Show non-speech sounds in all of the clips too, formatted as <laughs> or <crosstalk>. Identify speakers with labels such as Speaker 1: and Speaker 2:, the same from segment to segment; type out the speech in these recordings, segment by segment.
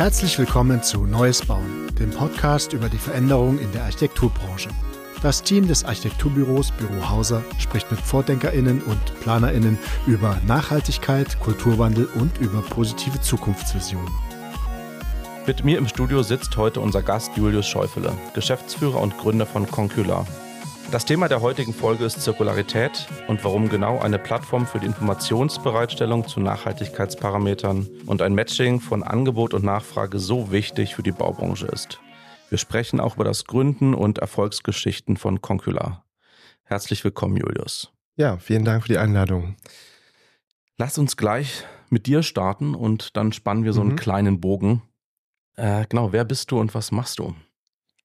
Speaker 1: Herzlich willkommen zu Neues Bauen, dem Podcast über die Veränderung in der Architekturbranche. Das Team des Architekturbüros Büro Hauser spricht mit VordenkerInnen und PlanerInnen über Nachhaltigkeit, Kulturwandel und über positive Zukunftsvisionen.
Speaker 2: Mit mir im Studio sitzt heute unser Gast Julius Schäufele, Geschäftsführer und Gründer von Concula, das Thema der heutigen Folge ist Zirkularität und warum genau eine Plattform für die Informationsbereitstellung zu Nachhaltigkeitsparametern und ein Matching von Angebot und Nachfrage so wichtig für die Baubranche ist. Wir sprechen auch über das Gründen und Erfolgsgeschichten von Concula. Herzlich willkommen, Julius.
Speaker 3: Ja, vielen Dank für die Einladung.
Speaker 2: Lass uns gleich mit dir starten und dann spannen wir so einen mhm. kleinen Bogen. Äh, genau, wer bist du und was machst du?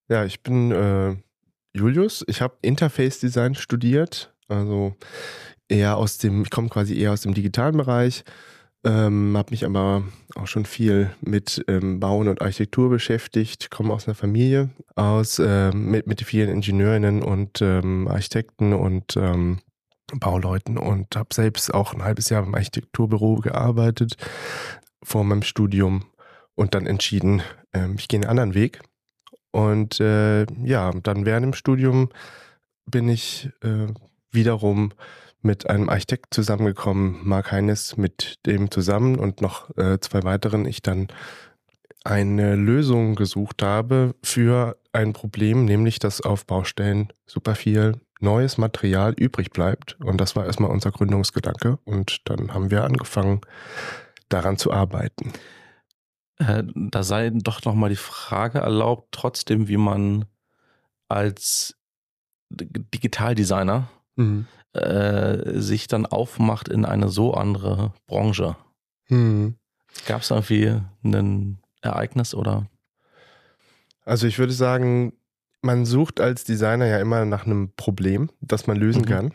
Speaker 3: Ja, ich bin äh, Julius. Ich habe Interface Design studiert, also eher aus dem, ich komme quasi eher aus dem digitalen Bereich, ähm, habe mich aber auch schon viel mit ähm, Bauen und Architektur beschäftigt, komme aus einer Familie aus äh, mit, mit vielen Ingenieurinnen und ähm, Architekten und ähm, Bauleuten und habe selbst auch ein halbes Jahr im Architekturbüro gearbeitet vor meinem Studium und dann entschieden, ähm, ich gehe einen anderen Weg und äh, ja, dann während dem Studium bin ich äh, wiederum mit einem Architekt zusammengekommen, Mark Heines, mit dem zusammen und noch äh, zwei weiteren ich dann eine Lösung gesucht habe für ein Problem, nämlich dass auf Baustellen super viel neues Material übrig bleibt. Und das war erstmal unser Gründungsgedanke. Und dann haben wir angefangen, daran zu arbeiten.
Speaker 2: Äh, da sei doch noch mal die Frage erlaubt, trotzdem, wie man als Digitaldesigner mhm. äh, sich dann aufmacht in eine so andere Branche. Mhm. Gab es irgendwie ein Ereignis oder?
Speaker 3: Also ich würde sagen, man sucht als Designer ja immer nach einem Problem, das man lösen mhm. kann.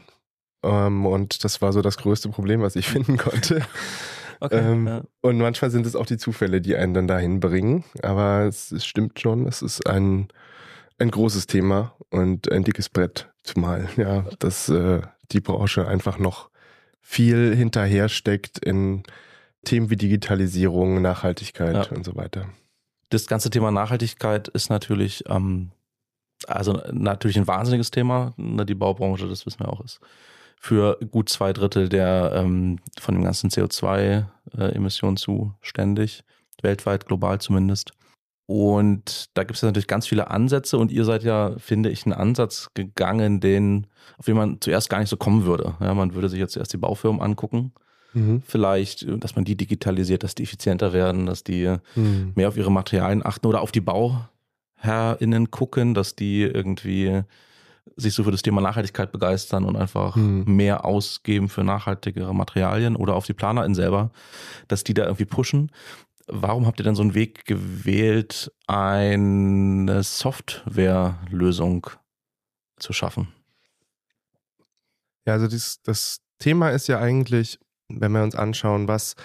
Speaker 3: Ähm, und das war so das größte Problem, was ich <laughs> finden konnte. Okay, ähm, ja. Und manchmal sind es auch die Zufälle, die einen dann dahin bringen. Aber es, es stimmt schon, es ist ein, ein großes Thema und ein dickes Brett, zumal ja, dass äh, die Branche einfach noch viel hinterher steckt in Themen wie Digitalisierung, Nachhaltigkeit ja. und so weiter.
Speaker 2: Das ganze Thema Nachhaltigkeit ist natürlich, ähm, also natürlich ein wahnsinniges Thema. Ne, die Baubranche, das wissen wir auch, ist für gut zwei Drittel der ähm, von dem ganzen CO2-Emissionen äh, zuständig, weltweit, global zumindest. Und da gibt es natürlich ganz viele Ansätze und ihr seid ja, finde ich, einen Ansatz gegangen, den, auf den man zuerst gar nicht so kommen würde. Ja, man würde sich jetzt erst die Baufirmen angucken. Mhm. Vielleicht, dass man die digitalisiert, dass die effizienter werden, dass die mhm. mehr auf ihre Materialien achten oder auf die BauherrInnen gucken, dass die irgendwie sich so für das Thema Nachhaltigkeit begeistern und einfach mhm. mehr ausgeben für nachhaltigere Materialien oder auf die PlanerInnen selber, dass die da irgendwie pushen. Warum habt ihr denn so einen Weg gewählt, eine Softwarelösung zu schaffen?
Speaker 3: Ja, also das, das Thema ist ja eigentlich, wenn wir uns anschauen, was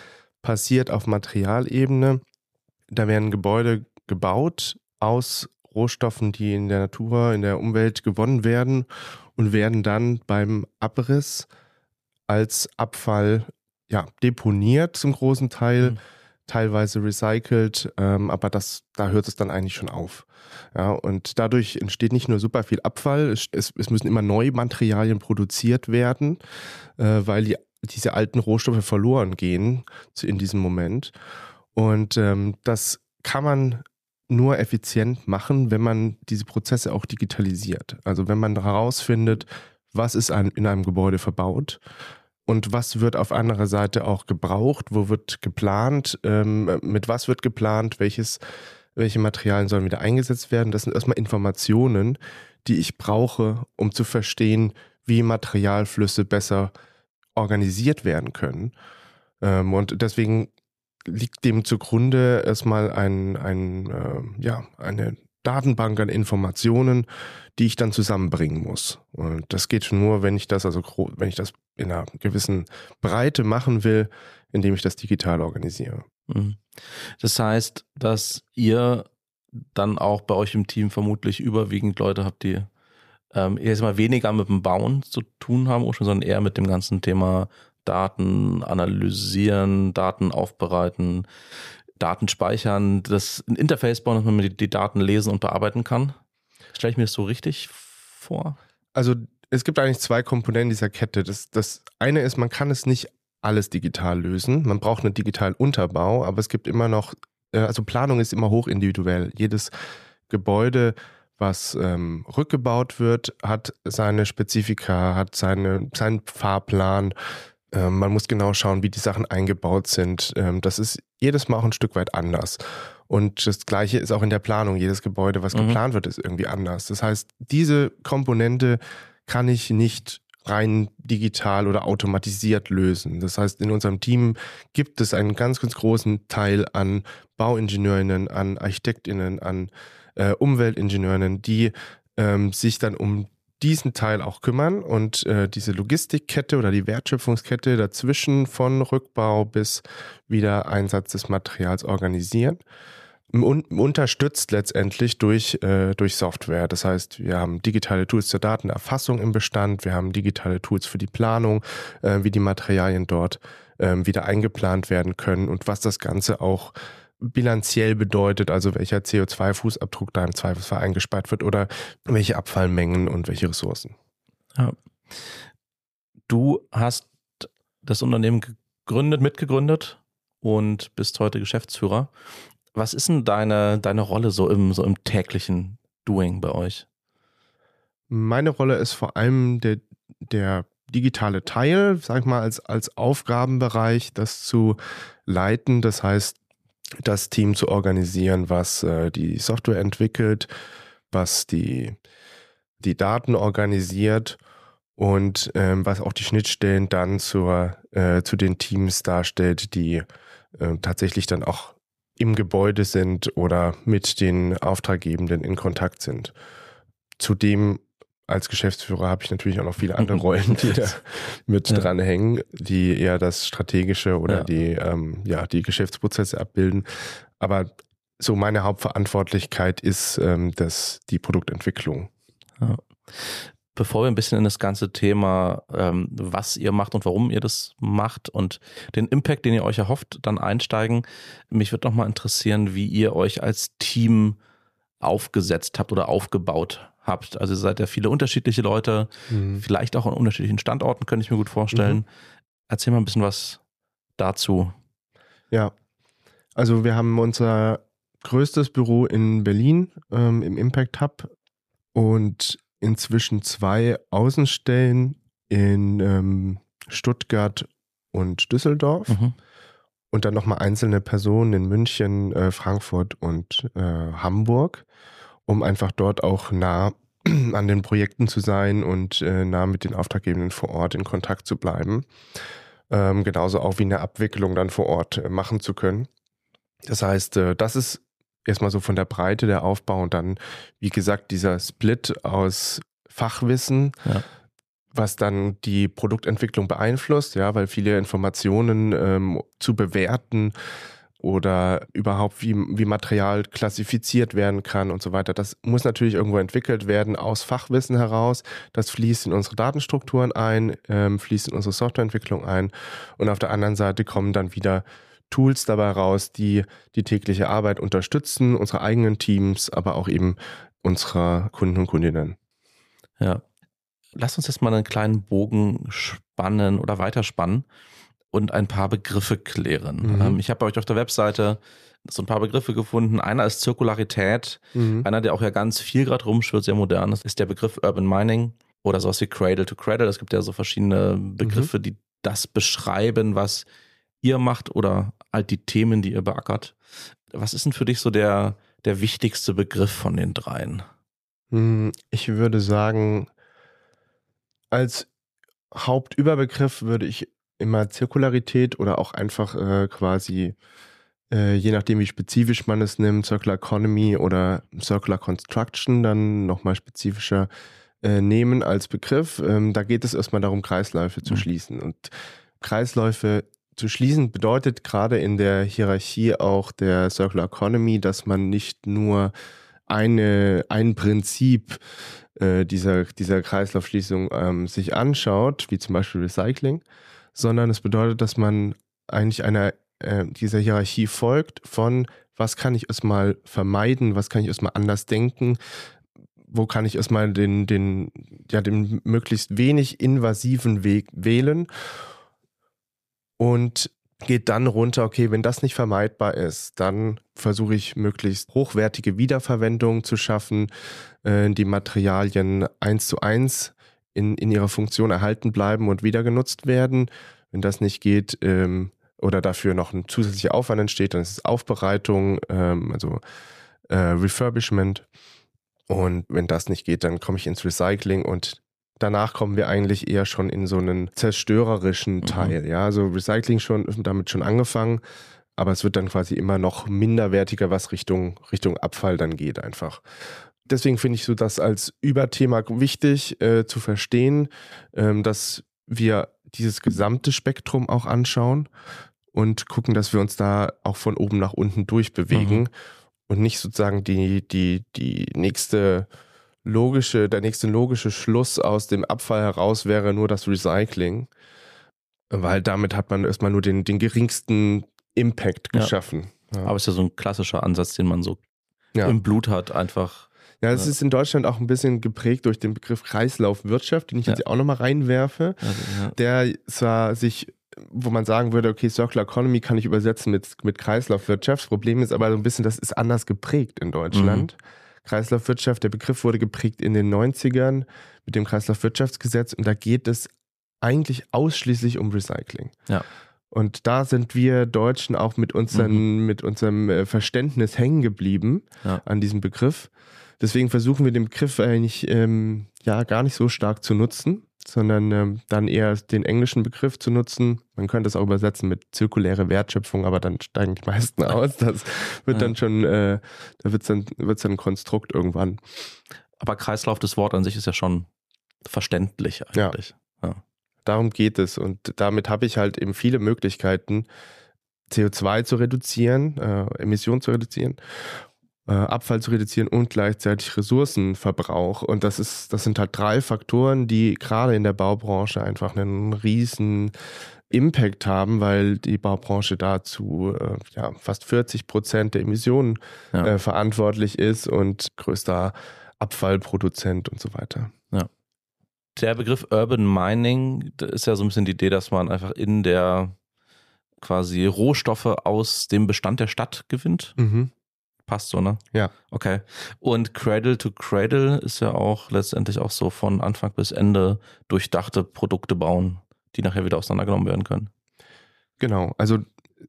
Speaker 3: passiert auf Materialebene, da werden Gebäude gebaut aus Rohstoffen, die in der Natur, in der Umwelt gewonnen werden und werden dann beim Abriss als Abfall ja, deponiert zum großen Teil, mhm. teilweise recycelt, ähm, aber das, da hört es dann eigentlich schon auf. Ja, und dadurch entsteht nicht nur super viel Abfall, es, es müssen immer neue Materialien produziert werden, äh, weil die, diese alten Rohstoffe verloren gehen in diesem Moment. Und ähm, das kann man nur effizient machen, wenn man diese Prozesse auch digitalisiert. Also wenn man herausfindet, was ist in einem Gebäude verbaut und was wird auf anderer Seite auch gebraucht, wo wird geplant, ähm, mit was wird geplant, welches, welche Materialien sollen wieder eingesetzt werden. Das sind erstmal Informationen, die ich brauche, um zu verstehen, wie Materialflüsse besser organisiert werden können. Ähm, und deswegen liegt dem zugrunde erstmal ein, ein, äh, ja, eine Datenbank an Informationen, die ich dann zusammenbringen muss. Und das geht nur, wenn ich das also wenn ich das in einer gewissen Breite machen will, indem ich das digital organisiere. Mhm.
Speaker 2: Das heißt, dass ihr dann auch bei euch im Team vermutlich überwiegend Leute habt, die ähm, erstmal weniger mit dem Bauen zu tun haben, sondern eher mit dem ganzen Thema Daten analysieren, Daten aufbereiten. Daten speichern, das ein Interface bauen, dass man die, die Daten lesen und bearbeiten kann. Stelle ich mir das so richtig vor?
Speaker 3: Also es gibt eigentlich zwei Komponenten dieser Kette. Das, das eine ist, man kann es nicht alles digital lösen. Man braucht einen digitalen Unterbau, aber es gibt immer noch, äh, also Planung ist immer hoch individuell. Jedes Gebäude, was ähm, rückgebaut wird, hat seine Spezifika, hat seine, seinen Fahrplan. Ähm, man muss genau schauen, wie die Sachen eingebaut sind. Ähm, das ist jedes Mal auch ein Stück weit anders. Und das Gleiche ist auch in der Planung. Jedes Gebäude, was mhm. geplant wird, ist irgendwie anders. Das heißt, diese Komponente kann ich nicht rein digital oder automatisiert lösen. Das heißt, in unserem Team gibt es einen ganz, ganz großen Teil an Bauingenieurinnen, an Architektinnen, an äh, Umweltingenieurinnen, die ähm, sich dann um diesen Teil auch kümmern und äh, diese Logistikkette oder die Wertschöpfungskette dazwischen von Rückbau bis wieder Einsatz des Materials organisieren unterstützt letztendlich durch, äh, durch Software. Das heißt, wir haben digitale Tools zur Datenerfassung im Bestand, wir haben digitale Tools für die Planung, äh, wie die Materialien dort äh, wieder eingeplant werden können und was das Ganze auch bilanziell bedeutet, also welcher CO2-Fußabdruck da im Zweifelsfall eingespart wird oder welche Abfallmengen und welche Ressourcen. Ja.
Speaker 2: Du hast das Unternehmen gegründet, mitgegründet und bist heute Geschäftsführer. Was ist denn deine, deine Rolle so im, so im täglichen Doing bei euch?
Speaker 3: Meine Rolle ist vor allem der, der digitale Teil, sag ich mal, als, als Aufgabenbereich, das zu leiten. Das heißt, das Team zu organisieren, was äh, die Software entwickelt, was die, die Daten organisiert und ähm, was auch die Schnittstellen dann zur, äh, zu den Teams darstellt, die äh, tatsächlich dann auch im Gebäude sind oder mit den Auftraggebenden in Kontakt sind. Zudem als Geschäftsführer habe ich natürlich auch noch viele andere <laughs> Rollen, die da mit ja. dranhängen, die eher das Strategische oder ja. die, ähm, ja, die Geschäftsprozesse abbilden. Aber so meine Hauptverantwortlichkeit ist ähm, das, die Produktentwicklung. Ja
Speaker 2: bevor wir ein bisschen in das ganze Thema, ähm, was ihr macht und warum ihr das macht und den Impact, den ihr euch erhofft, dann einsteigen, mich würde noch mal interessieren, wie ihr euch als Team aufgesetzt habt oder aufgebaut habt. Also ihr seid ja viele unterschiedliche Leute, mhm. vielleicht auch an unterschiedlichen Standorten, könnte ich mir gut vorstellen. Mhm. Erzähl mal ein bisschen was dazu.
Speaker 3: Ja, also wir haben unser größtes Büro in Berlin ähm, im Impact Hub und inzwischen zwei Außenstellen in ähm, Stuttgart und Düsseldorf. Mhm. Und dann nochmal einzelne Personen in München, äh, Frankfurt und äh, Hamburg, um einfach dort auch nah <clears throat> an den Projekten zu sein und äh, nah mit den Auftraggebenden vor Ort in Kontakt zu bleiben. Ähm, genauso auch wie eine Abwicklung dann vor Ort äh, machen zu können. Das heißt, äh, das ist erstmal so von der Breite der Aufbau und dann, wie gesagt, dieser Split aus Fachwissen, ja. was dann die Produktentwicklung beeinflusst, ja, weil viele Informationen ähm, zu bewerten oder überhaupt wie, wie Material klassifiziert werden kann und so weiter. Das muss natürlich irgendwo entwickelt werden aus Fachwissen heraus. Das fließt in unsere Datenstrukturen ein, ähm, fließt in unsere Softwareentwicklung ein. Und auf der anderen Seite kommen dann wieder Tools dabei raus, die die tägliche Arbeit unterstützen, unsere eigenen Teams, aber auch eben unserer Kunden und Kundinnen.
Speaker 2: Ja. Lass uns jetzt mal einen kleinen Bogen spannen oder weiterspannen und ein paar Begriffe klären. Mhm. Ähm, ich habe bei euch auf der Webseite so ein paar Begriffe gefunden. Einer ist Zirkularität. Mhm. Einer, der auch ja ganz viel gerade rumschwirrt, sehr modern ist, ist der Begriff Urban Mining oder sowas wie Cradle to Cradle. Es gibt ja so verschiedene Begriffe, mhm. die das beschreiben, was ihr macht oder halt die Themen, die ihr beackert. Was ist denn für dich so der, der wichtigste Begriff von den dreien?
Speaker 3: Hm, ich würde sagen, als Hauptüberbegriff würde ich immer Zirkularität oder auch einfach äh, quasi, äh, je nachdem wie spezifisch man es nimmt, Circular Economy oder Circular Construction dann nochmal spezifischer äh, nehmen als Begriff. Ähm, da geht es erstmal darum, Kreisläufe zu mhm. schließen. Und Kreisläufe zu schließen bedeutet gerade in der Hierarchie auch der Circular Economy, dass man nicht nur eine, ein Prinzip äh, dieser, dieser Kreislaufschließung ähm, sich anschaut, wie zum Beispiel Recycling, sondern es bedeutet, dass man eigentlich eine äh, dieser Hierarchie folgt von, was kann ich erstmal vermeiden, was kann ich erstmal anders denken, wo kann ich erstmal den, den, ja, den möglichst wenig invasiven Weg wählen und geht dann runter, okay, wenn das nicht vermeidbar ist, dann versuche ich möglichst hochwertige Wiederverwendung zu schaffen, äh, die Materialien eins zu eins in, in ihrer Funktion erhalten bleiben und wieder genutzt werden. Wenn das nicht geht ähm, oder dafür noch ein zusätzlicher Aufwand entsteht, dann ist es Aufbereitung, ähm, also äh, Refurbishment. Und wenn das nicht geht, dann komme ich ins Recycling und danach kommen wir eigentlich eher schon in so einen zerstörerischen mhm. Teil. Ja, also Recycling schon damit schon angefangen, aber es wird dann quasi immer noch minderwertiger, was Richtung, Richtung Abfall dann geht einfach. Deswegen finde ich so das als Überthema wichtig äh, zu verstehen, ähm, dass wir dieses gesamte Spektrum auch anschauen und gucken, dass wir uns da auch von oben nach unten durchbewegen mhm. und nicht sozusagen die, die, die nächste logische, der nächste logische Schluss aus dem Abfall heraus wäre nur das Recycling, weil damit hat man erstmal nur den, den geringsten Impact geschaffen.
Speaker 2: Ja. Ja. Aber es ist ja so ein klassischer Ansatz, den man so ja. im Blut hat, einfach.
Speaker 3: Ja, es ist in Deutschland auch ein bisschen geprägt durch den Begriff Kreislaufwirtschaft, den ich jetzt auch nochmal reinwerfe, also, der zwar sich wo man sagen würde, okay, Circular Economy kann ich übersetzen mit, mit Kreislaufwirtschaft. Das Problem ist aber so ein bisschen, das ist anders geprägt in Deutschland. Mhm. Kreislaufwirtschaft, der Begriff wurde geprägt in den 90ern mit dem Kreislaufwirtschaftsgesetz und da geht es eigentlich ausschließlich um Recycling.
Speaker 2: Ja.
Speaker 3: Und da sind wir Deutschen auch mit, unseren, mhm. mit unserem äh, Verständnis hängen geblieben ja. an diesem Begriff. Deswegen versuchen wir den Begriff eigentlich ähm, ja gar nicht so stark zu nutzen, sondern ähm, dann eher den englischen Begriff zu nutzen. Man könnte es auch übersetzen mit zirkuläre Wertschöpfung, aber dann steigen die meisten <laughs> aus. Das wird dann schon, äh, da wird es dann, wird's dann ein Konstrukt irgendwann.
Speaker 2: Aber Kreislauf, das Wort an sich ist ja schon verständlich eigentlich.
Speaker 3: Ja. ja. Darum geht es. Und damit habe ich halt eben viele Möglichkeiten, CO2 zu reduzieren, äh, Emissionen zu reduzieren Abfall zu reduzieren und gleichzeitig Ressourcenverbrauch. Und das ist, das sind halt drei Faktoren, die gerade in der Baubranche einfach einen riesen Impact haben, weil die Baubranche dazu äh, ja, fast 40 Prozent der Emissionen ja. äh, verantwortlich ist und größter Abfallproduzent und so weiter.
Speaker 2: Ja. Der Begriff Urban Mining ist ja so ein bisschen die Idee, dass man einfach in der quasi Rohstoffe aus dem Bestand der Stadt gewinnt. Mhm. Passt so, ne?
Speaker 3: Ja.
Speaker 2: Okay. Und Cradle to Cradle ist ja auch letztendlich auch so von Anfang bis Ende durchdachte Produkte bauen, die nachher wieder auseinandergenommen werden können.
Speaker 3: Genau. Also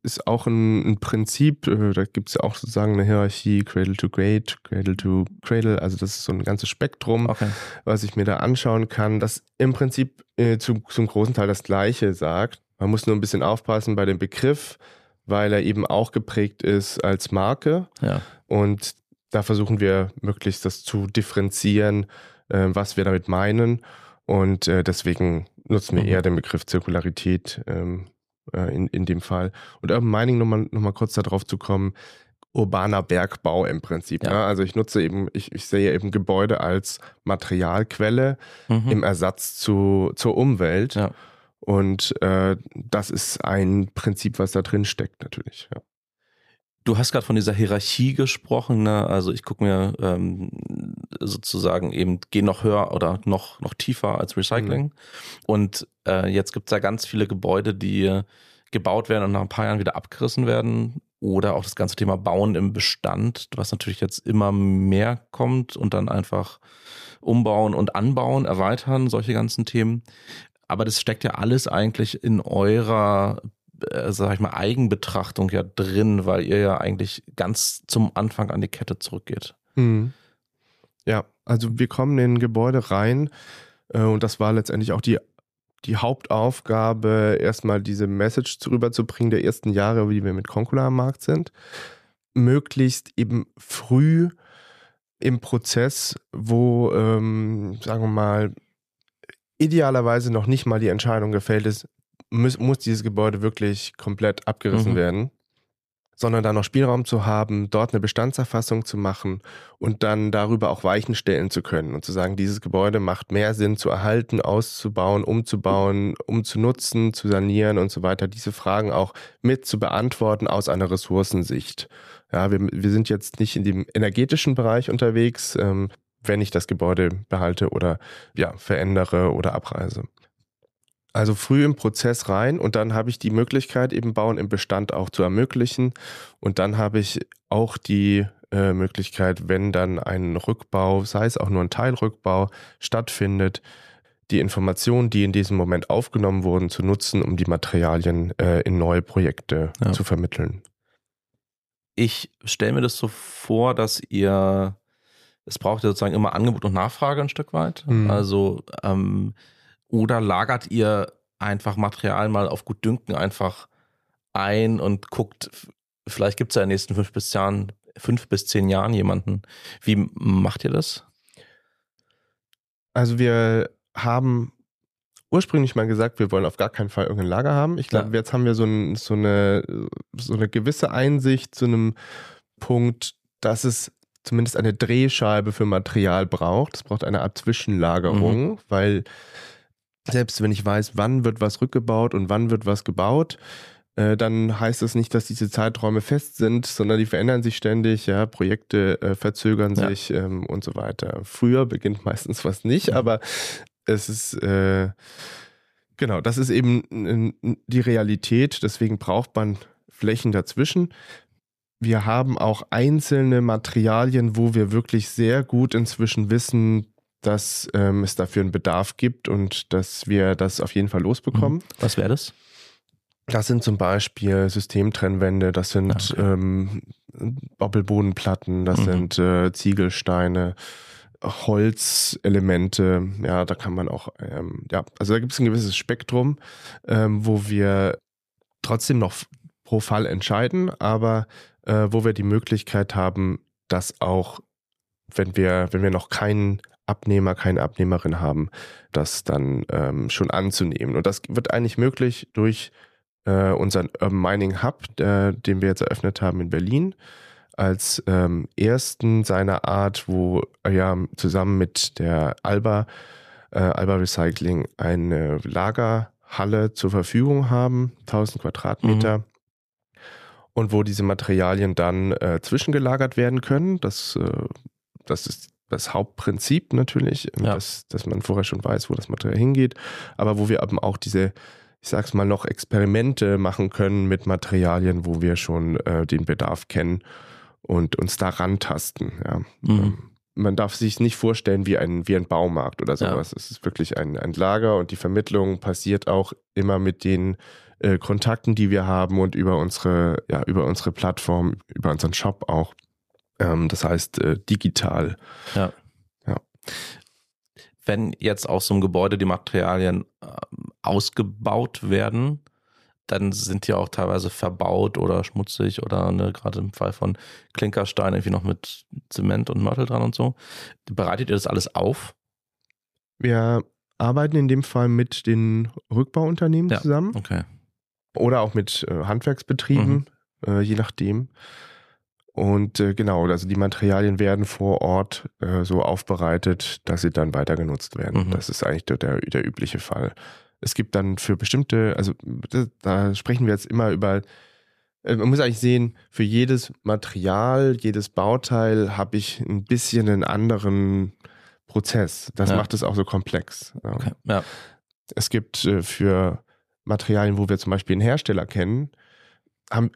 Speaker 3: ist auch ein, ein Prinzip, äh, da gibt es ja auch sozusagen eine Hierarchie, Cradle to Grade, Cradle to Cradle, also das ist so ein ganzes Spektrum, okay. was ich mir da anschauen kann, das im Prinzip äh, zum, zum großen Teil das Gleiche sagt. Man muss nur ein bisschen aufpassen bei dem Begriff, weil er eben auch geprägt ist als Marke.
Speaker 2: Ja.
Speaker 3: Und da versuchen wir möglichst das zu differenzieren, äh, was wir damit meinen. Und äh, deswegen nutzen wir mhm. eher den Begriff Zirkularität ähm, äh, in, in dem Fall. Und Urban Mining, nochmal noch mal kurz darauf zu kommen, urbaner Bergbau im Prinzip. Ja. Ne? Also ich nutze eben, ich, ich sehe eben Gebäude als Materialquelle mhm. im Ersatz zu, zur Umwelt. Ja. Und äh, das ist ein Prinzip, was da drin steckt, natürlich. Ja.
Speaker 2: Du hast gerade von dieser Hierarchie gesprochen, ne? Also ich gucke mir ähm, sozusagen eben, gehe noch höher oder noch, noch tiefer als Recycling. Mhm. Und äh, jetzt gibt es da ganz viele Gebäude, die gebaut werden und nach ein paar Jahren wieder abgerissen werden. Oder auch das ganze Thema Bauen im Bestand, was natürlich jetzt immer mehr kommt und dann einfach umbauen und anbauen, erweitern, solche ganzen Themen. Aber das steckt ja alles eigentlich in eurer, äh, sag ich mal, Eigenbetrachtung ja drin, weil ihr ja eigentlich ganz zum Anfang an die Kette zurückgeht.
Speaker 3: Mhm. Ja, also wir kommen in ein Gebäude rein äh, und das war letztendlich auch die, die Hauptaufgabe, erstmal diese Message rüberzubringen der ersten Jahre, wie wir mit Concula am Markt sind. Möglichst eben früh im Prozess, wo, ähm, sagen wir mal, idealerweise noch nicht mal die Entscheidung gefällt ist, muss, muss dieses Gebäude wirklich komplett abgerissen mhm. werden. sondern da noch Spielraum zu haben, dort eine Bestandserfassung zu machen und dann darüber auch Weichen stellen zu können und zu sagen, dieses Gebäude macht mehr Sinn zu erhalten, auszubauen, umzubauen, umzunutzen, zu sanieren und so weiter. Diese Fragen auch mit zu beantworten aus einer Ressourcensicht. Ja, wir, wir sind jetzt nicht in dem energetischen Bereich unterwegs, ähm, wenn ich das Gebäude behalte oder ja, verändere oder abreise. Also früh im Prozess rein und dann habe ich die Möglichkeit, eben Bauen im Bestand auch zu ermöglichen. Und dann habe ich auch die äh, Möglichkeit, wenn dann ein Rückbau, sei es auch nur ein Teilrückbau, stattfindet, die Informationen, die in diesem Moment aufgenommen wurden, zu nutzen, um die Materialien äh, in neue Projekte ja. zu vermitteln.
Speaker 2: Ich stelle mir das so vor, dass ihr, es braucht ja sozusagen immer Angebot und Nachfrage ein Stück weit. Mhm. Also ähm, oder lagert ihr einfach Material mal auf gut Dünken einfach ein und guckt, vielleicht gibt es ja in den nächsten fünf bis, Jahren, fünf bis zehn Jahren jemanden. Wie macht ihr das?
Speaker 3: Also wir haben ursprünglich mal gesagt, wir wollen auf gar keinen Fall irgendein Lager haben. Ich glaube, ja. jetzt haben wir so, ein, so, eine, so eine gewisse Einsicht zu einem Punkt, dass es zumindest eine Drehscheibe für Material braucht. Es braucht eine Art Zwischenlagerung, mhm. weil selbst wenn ich weiß, wann wird was rückgebaut und wann wird was gebaut, äh, dann heißt das nicht, dass diese Zeiträume fest sind, sondern die verändern sich ständig, ja, Projekte äh, verzögern ja. sich ähm, und so weiter. Früher beginnt meistens was nicht, aber es ist äh, genau, das ist eben die Realität, deswegen braucht man Flächen dazwischen. Wir haben auch einzelne Materialien, wo wir wirklich sehr gut inzwischen wissen, dass ähm, es dafür einen Bedarf gibt und dass wir das auf jeden Fall losbekommen. Mhm.
Speaker 2: Was wäre das?
Speaker 3: Das sind zum Beispiel Systemtrennwände, das sind okay. ähm, Doppelbodenplatten, das mhm. sind äh, Ziegelsteine, Holzelemente. Ja, da kann man auch, ähm, ja, also da gibt es ein gewisses Spektrum, ähm, wo wir trotzdem noch pro Fall entscheiden, aber äh, wo wir die Möglichkeit haben, das auch, wenn wir, wenn wir noch keinen Abnehmer, keine Abnehmerin haben, das dann ähm, schon anzunehmen. Und das wird eigentlich möglich durch äh, unseren Urban Mining Hub, äh, den wir jetzt eröffnet haben in Berlin, als ähm, ersten seiner Art, wo äh, ja zusammen mit der Alba, äh, Alba Recycling eine Lagerhalle zur Verfügung haben, 1000 Quadratmeter. Mhm. Und wo diese Materialien dann äh, zwischengelagert werden können. Das, äh, das ist das Hauptprinzip natürlich, ja. dass, dass man vorher schon weiß, wo das Material hingeht, aber wo wir eben auch diese, ich sag's mal, noch Experimente machen können mit Materialien, wo wir schon äh, den Bedarf kennen und uns da rantasten. Ja. Mhm. Ähm, man darf sich nicht vorstellen wie ein, wie ein Baumarkt oder sowas. Ja. Es ist wirklich ein, ein Lager und die Vermittlung passiert auch immer mit den äh, Kontakten, die wir haben und über unsere, ja, über unsere Plattform, über unseren Shop auch. Ähm, das heißt äh, digital.
Speaker 2: Ja. ja. Wenn jetzt aus so einem Gebäude die Materialien äh, ausgebaut werden, dann sind die auch teilweise verbaut oder schmutzig oder ne, gerade im Fall von Klinkerstein irgendwie noch mit Zement und Mörtel dran und so. Bereitet ihr das alles auf?
Speaker 3: Wir arbeiten in dem Fall mit den Rückbauunternehmen ja, zusammen.
Speaker 2: Okay.
Speaker 3: Oder auch mit äh, Handwerksbetrieben, mhm. äh, je nachdem. Und äh, genau, also die Materialien werden vor Ort so aufbereitet, dass sie dann weiter genutzt werden. Mhm. Das ist eigentlich der, der, der, übliche Fall. Es gibt dann für bestimmte, also da sprechen wir jetzt immer über, man muss eigentlich sehen, für jedes Material, jedes Bauteil habe ich ein bisschen einen anderen Prozess. Das ja. macht es auch so komplex.
Speaker 2: Okay. Ja.
Speaker 3: Es gibt für Materialien, wo wir zum Beispiel einen Hersteller kennen, haben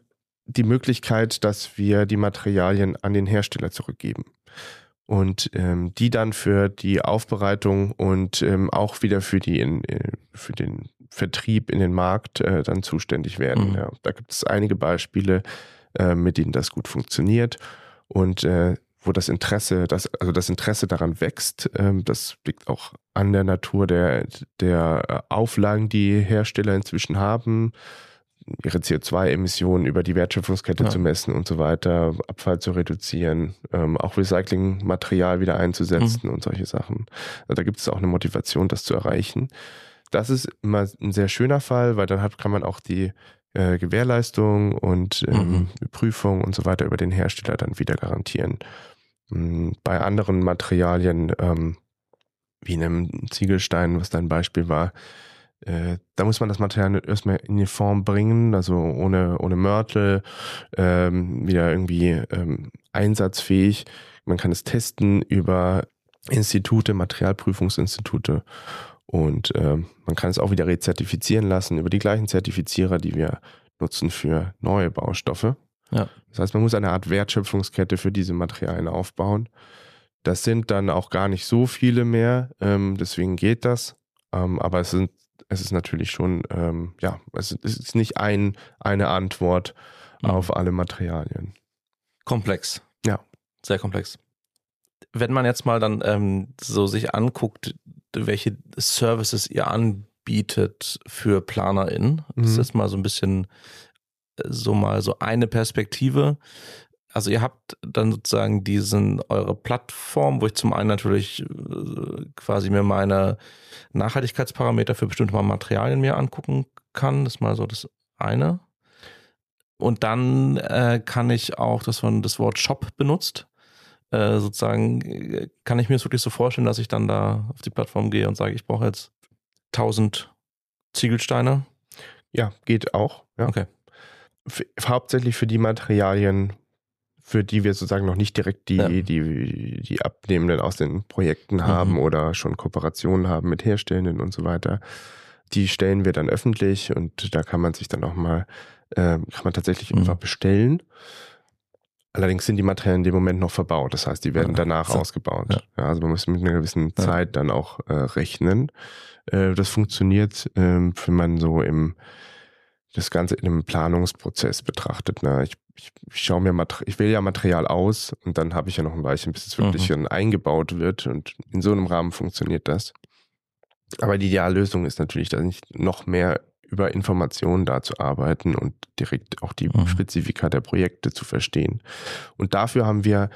Speaker 3: die Möglichkeit, dass wir die Materialien an den Hersteller zurückgeben und ähm, die dann für die Aufbereitung und ähm, auch wieder für die in, äh, für den Vertrieb in den Markt äh, dann zuständig werden. Mhm. Ja, da gibt es einige Beispiele, äh, mit denen das gut funktioniert und äh, wo das Interesse, das, also das Interesse daran wächst. Ähm, das liegt auch an der Natur der, der Auflagen, die Hersteller inzwischen haben ihre CO2-Emissionen über die Wertschöpfungskette ja. zu messen und so weiter, Abfall zu reduzieren, ähm, auch Recyclingmaterial wieder einzusetzen mhm. und solche Sachen. Also da gibt es auch eine Motivation, das zu erreichen. Das ist immer ein sehr schöner Fall, weil dann hat, kann man auch die äh, Gewährleistung und ähm, mhm. Prüfung und so weiter über den Hersteller dann wieder garantieren. Mm, bei anderen Materialien, ähm, wie einem Ziegelstein, was dein Beispiel war, äh, da muss man das Material erstmal in die Form bringen, also ohne, ohne Mörtel, ähm, wieder irgendwie ähm, einsatzfähig. Man kann es testen über Institute, Materialprüfungsinstitute und äh, man kann es auch wieder rezertifizieren lassen über die gleichen Zertifizierer, die wir nutzen für neue Baustoffe. Ja. Das heißt, man muss eine Art Wertschöpfungskette für diese Materialien aufbauen. Das sind dann auch gar nicht so viele mehr, ähm, deswegen geht das. Ähm, aber es sind es ist natürlich schon, ähm, ja, es ist nicht ein, eine Antwort mhm. auf alle Materialien.
Speaker 2: Komplex.
Speaker 3: Ja.
Speaker 2: Sehr komplex. Wenn man jetzt mal dann ähm, so sich anguckt, welche Services ihr anbietet für PlanerInnen, mhm. das ist mal so ein bisschen so mal so eine Perspektive also ihr habt dann sozusagen diesen eure Plattform, wo ich zum einen natürlich äh, quasi mir meine Nachhaltigkeitsparameter für bestimmte Materialien mir angucken kann. Das ist mal so das eine. Und dann äh, kann ich auch, dass man das Wort Shop benutzt, äh, sozusagen, äh, kann ich mir das wirklich so vorstellen, dass ich dann da auf die Plattform gehe und sage, ich brauche jetzt 1000 Ziegelsteine.
Speaker 3: Ja, geht auch. Ja.
Speaker 2: Okay.
Speaker 3: Hauptsächlich für die Materialien, für die wir sozusagen noch nicht direkt die, ja. die, die Abnehmenden aus den Projekten mhm. haben oder schon Kooperationen haben mit Herstellenden und so weiter. Die stellen wir dann öffentlich und da kann man sich dann auch mal, äh, kann man tatsächlich mhm. einfach bestellen. Allerdings sind die Materialien in dem Moment noch verbaut. Das heißt, die werden danach so. ausgebaut. Ja. Also man muss mit einer gewissen Zeit dann auch äh, rechnen. Äh, das funktioniert, äh, wenn man so im das Ganze in einem Planungsprozess betrachtet. Ne? Ich, ich, ich schaue mir Mater ich wähle ja Material aus und dann habe ich ja noch ein Weilchen, bis es wirklich mhm. eingebaut wird und in so einem Rahmen funktioniert das. Aber die Ideallösung ist natürlich, da nicht noch mehr über Informationen da zu arbeiten und direkt auch die mhm. Spezifika der Projekte zu verstehen. Und dafür haben wir